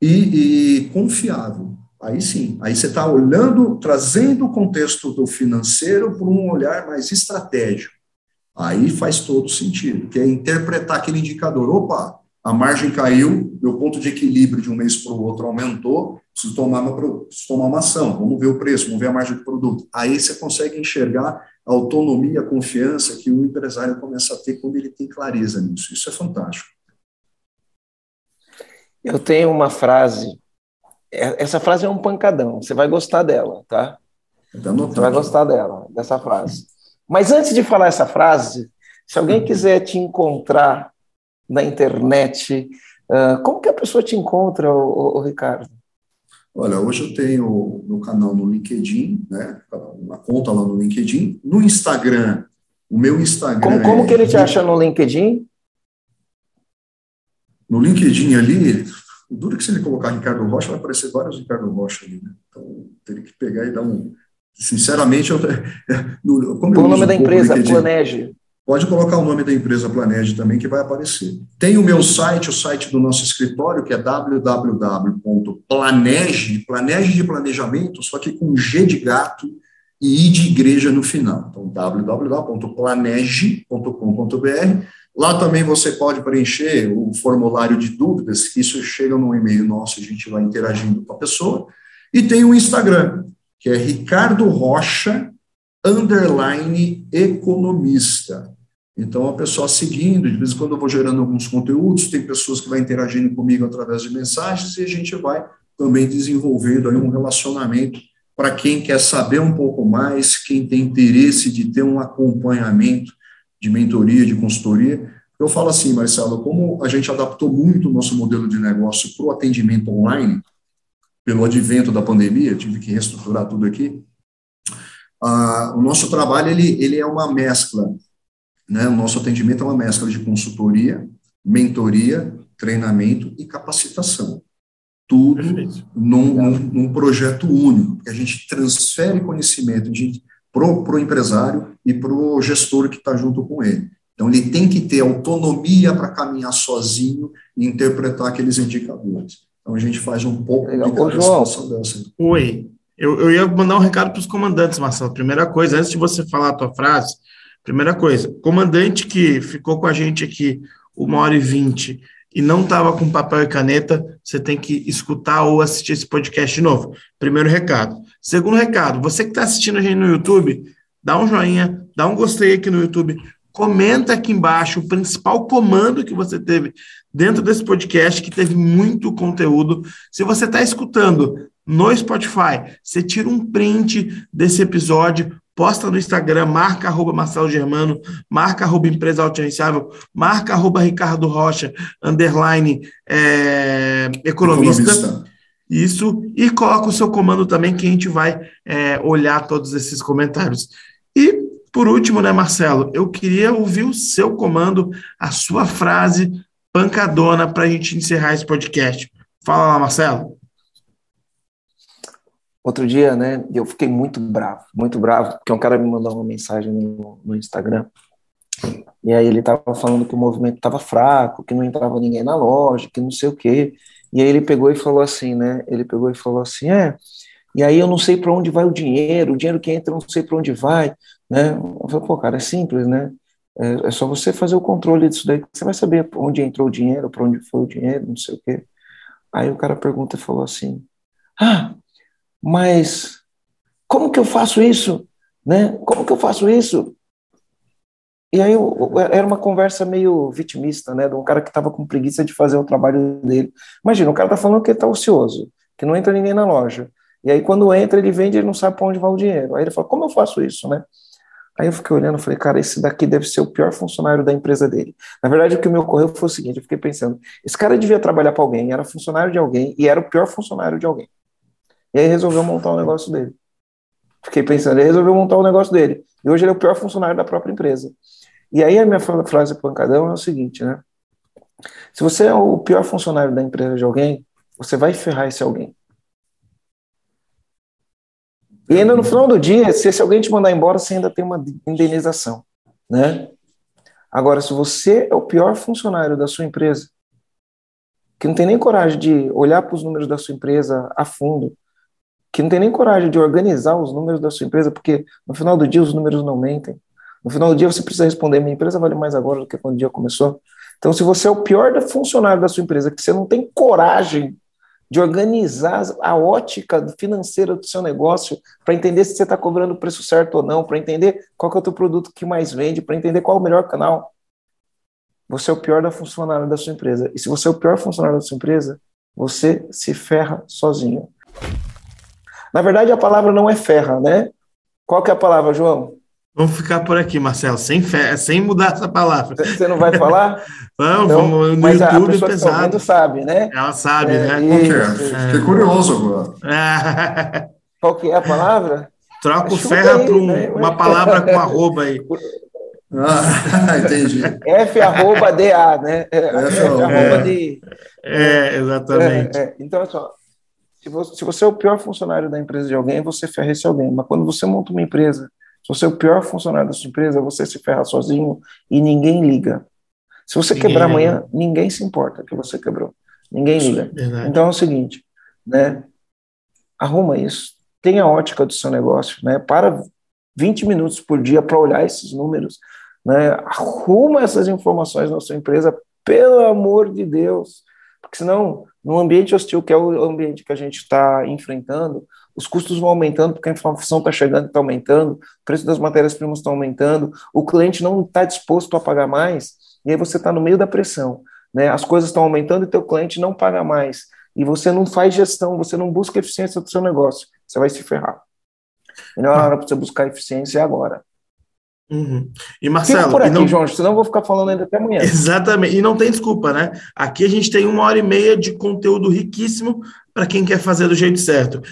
e, e confiável. Aí sim, aí você está olhando, trazendo o contexto do financeiro para um olhar mais estratégico. Aí faz todo sentido, que é interpretar aquele indicador. Opa, a margem caiu, meu ponto de equilíbrio de um mês para o outro aumentou, preciso tomar, uma, preciso tomar uma ação, vamos ver o preço, vamos ver a margem do produto. Aí você consegue enxergar a autonomia, a confiança que o empresário começa a ter quando ele tem clareza nisso. Isso é fantástico. Eu tenho uma frase, essa frase é um pancadão, você vai gostar dela, tá? Você vai gostar dela, dessa frase. Mas antes de falar essa frase, se alguém quiser te encontrar na internet, uh, como que a pessoa te encontra, o, Ricardo? Olha, hoje eu tenho meu canal no LinkedIn, né? Uma conta lá no LinkedIn. No Instagram, o meu Instagram. Como, como é... que ele te acha no LinkedIn? No LinkedIn ali, o duro é que se ele colocar Ricardo Rocha, vai aparecer vários Ricardo Rocha ali, né? Então, teria que pegar e dar um. Sinceramente, eu. Como o nome da empresa, Planeje. Pode colocar o nome da empresa Planeje também, que vai aparecer. Tem o meu site, o site do nosso escritório, que é www.planege, planege de planejamento, só que com G de gato e I de igreja no final. Então, www.planege.com.br. Lá também você pode preencher o formulário de dúvidas, isso chega no e-mail nosso, a gente vai interagindo com a pessoa. E tem o Instagram, que é Ricardo Rocha, underline economista. Então, a pessoa seguindo, de vez em quando eu vou gerando alguns conteúdos, tem pessoas que vão interagindo comigo através de mensagens e a gente vai também desenvolvendo aí um relacionamento para quem quer saber um pouco mais, quem tem interesse de ter um acompanhamento de mentoria, de consultoria. Eu falo assim, Marcelo, como a gente adaptou muito o nosso modelo de negócio para o atendimento online, pelo advento da pandemia, tive que reestruturar tudo aqui. Ah, o nosso trabalho ele, ele é uma mescla né? O nosso atendimento é uma mescla de consultoria, mentoria, treinamento e capacitação. Tudo num, num, num, projeto único, que a gente transfere conhecimento para o empresário e para o gestor que está junto com ele. Então, ele tem que ter autonomia para caminhar sozinho e interpretar aqueles indicadores. Então, a gente faz um pouco Legal. de cada situação dessa. Oi, eu, eu ia mandar um recado para os comandantes, Marcelo. Primeira coisa, antes de você falar a tua frase, Primeira coisa, comandante que ficou com a gente aqui uma hora e vinte e não estava com papel e caneta, você tem que escutar ou assistir esse podcast de novo. Primeiro recado. Segundo recado, você que está assistindo a gente no YouTube, dá um joinha, dá um gostei aqui no YouTube, comenta aqui embaixo o principal comando que você teve dentro desse podcast, que teve muito conteúdo. Se você está escutando no Spotify, você tira um print desse episódio, posta no Instagram, marca arroba Marcelo Germano, marca arroba Empresa Autogerenciável, marca arroba Ricardo Rocha, underline é, economista. economista. Isso, e coloca o seu comando também, que a gente vai é, olhar todos esses comentários. E, por último, né, Marcelo, eu queria ouvir o seu comando, a sua frase pancadona para a gente encerrar esse podcast. Fala lá, Marcelo. Outro dia, né, eu fiquei muito bravo, muito bravo, porque um cara me mandou uma mensagem no, no Instagram, e aí ele estava falando que o movimento estava fraco, que não entrava ninguém na loja, que não sei o quê, e aí ele pegou e falou assim, né, ele pegou e falou assim, é, e aí eu não sei para onde vai o dinheiro, o dinheiro que entra eu não sei para onde vai, né, eu falei, pô, cara, é simples, né, é, é só você fazer o controle disso daí, você vai saber onde entrou o dinheiro, para onde foi o dinheiro, não sei o quê. Aí o cara pergunta e falou assim, ah, mas como que eu faço isso? Né? Como que eu faço isso? E aí eu, era uma conversa meio vitimista, né? De um cara que estava com preguiça de fazer o trabalho dele. Imagina, o cara está falando que está ocioso, que não entra ninguém na loja. E aí quando entra, ele vende, ele não sabe para onde vai o dinheiro. Aí ele fala, como eu faço isso, né? Aí eu fiquei olhando falei, cara, esse daqui deve ser o pior funcionário da empresa dele. Na verdade, o que me ocorreu foi o seguinte: eu fiquei pensando, esse cara devia trabalhar para alguém, era funcionário de alguém e era o pior funcionário de alguém. E aí resolveu montar o negócio dele. Fiquei pensando, ele resolveu montar o negócio dele. E hoje ele é o pior funcionário da própria empresa. E aí a minha frase pancadão é o seguinte, né? Se você é o pior funcionário da empresa de alguém, você vai ferrar esse alguém. E ainda no final do dia, se, se alguém te mandar embora, você ainda tem uma indenização, né? Agora, se você é o pior funcionário da sua empresa, que não tem nem coragem de olhar para os números da sua empresa a fundo, que não tem nem coragem de organizar os números da sua empresa, porque no final do dia os números não mentem. No final do dia você precisa responder: minha empresa vale mais agora do que quando o dia começou. Então, se você é o pior funcionário da sua empresa, que você não tem coragem de organizar a ótica financeira do seu negócio para entender se você está cobrando o preço certo ou não, para entender qual é o teu produto que mais vende, para entender qual é o melhor canal. Você é o pior da funcionário da sua empresa. E se você é o pior funcionário da sua empresa, você se ferra sozinho. Na verdade, a palavra não é ferra, né? Qual que é a palavra, João? Vamos ficar por aqui, Marcelo, sem, fé, sem mudar essa palavra. Você não vai falar? Vamos, então, vamos no mas YouTube a pessoa pesado. Que sabe, né? Ela sabe, é, né? Isso, é. Fiquei curioso agora. Qual que é a palavra? Troca o ferra para um, né? uma palavra com arroba aí. Ah, entendi. F arroba DA, né? É, F, F arroba de. É, exatamente. É, é. Então, assim, se você, é o pior funcionário da empresa de alguém, você ferra esse alguém. Mas quando você monta uma empresa se você é o pior funcionário da sua empresa, você se ferra sozinho e ninguém liga. Se você ninguém quebrar amanhã, ninguém se importa que você quebrou. Ninguém liga. Então é o seguinte, né? Arruma isso. Tenha a ótica do seu negócio, né? Para 20 minutos por dia para olhar esses números, né? Arruma essas informações na sua empresa, pelo amor de Deus. Porque senão, no ambiente hostil, que é o ambiente que a gente está enfrentando, os custos vão aumentando porque a inflação está chegando e está aumentando, o preço das matérias-primas está aumentando, o cliente não está disposto a pagar mais, e aí você está no meio da pressão. Né? As coisas estão aumentando e teu cliente não paga mais. E você não faz gestão, você não busca eficiência do seu negócio, você vai se ferrar. Melhor hora para você buscar eficiência é agora. Uhum. E Marcelo, Fica por aqui, não... João, senão eu vou ficar falando ainda até amanhã. Exatamente, e não tem desculpa, né? Aqui a gente tem uma hora e meia de conteúdo riquíssimo para quem quer fazer do jeito certo.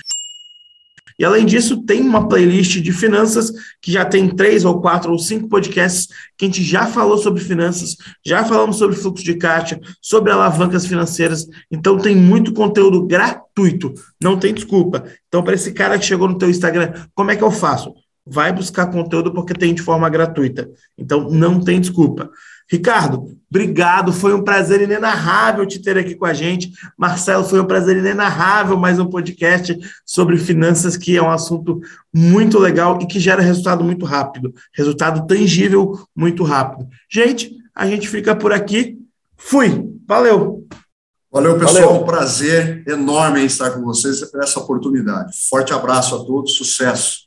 E além disso, tem uma playlist de finanças que já tem três ou quatro ou cinco podcasts que a gente já falou sobre finanças, já falamos sobre fluxo de caixa, sobre alavancas financeiras. Então tem muito conteúdo gratuito, não tem desculpa. Então para esse cara que chegou no teu Instagram, como é que eu faço? Vai buscar conteúdo porque tem de forma gratuita. Então não tem desculpa. Ricardo, obrigado. Foi um prazer inenarrável te ter aqui com a gente. Marcelo, foi um prazer inenarrável mais um podcast sobre finanças, que é um assunto muito legal e que gera resultado muito rápido resultado tangível muito rápido. Gente, a gente fica por aqui. Fui. Valeu. Valeu, pessoal. Valeu. Um prazer enorme em estar com vocês por essa oportunidade. Forte abraço a todos. Sucesso.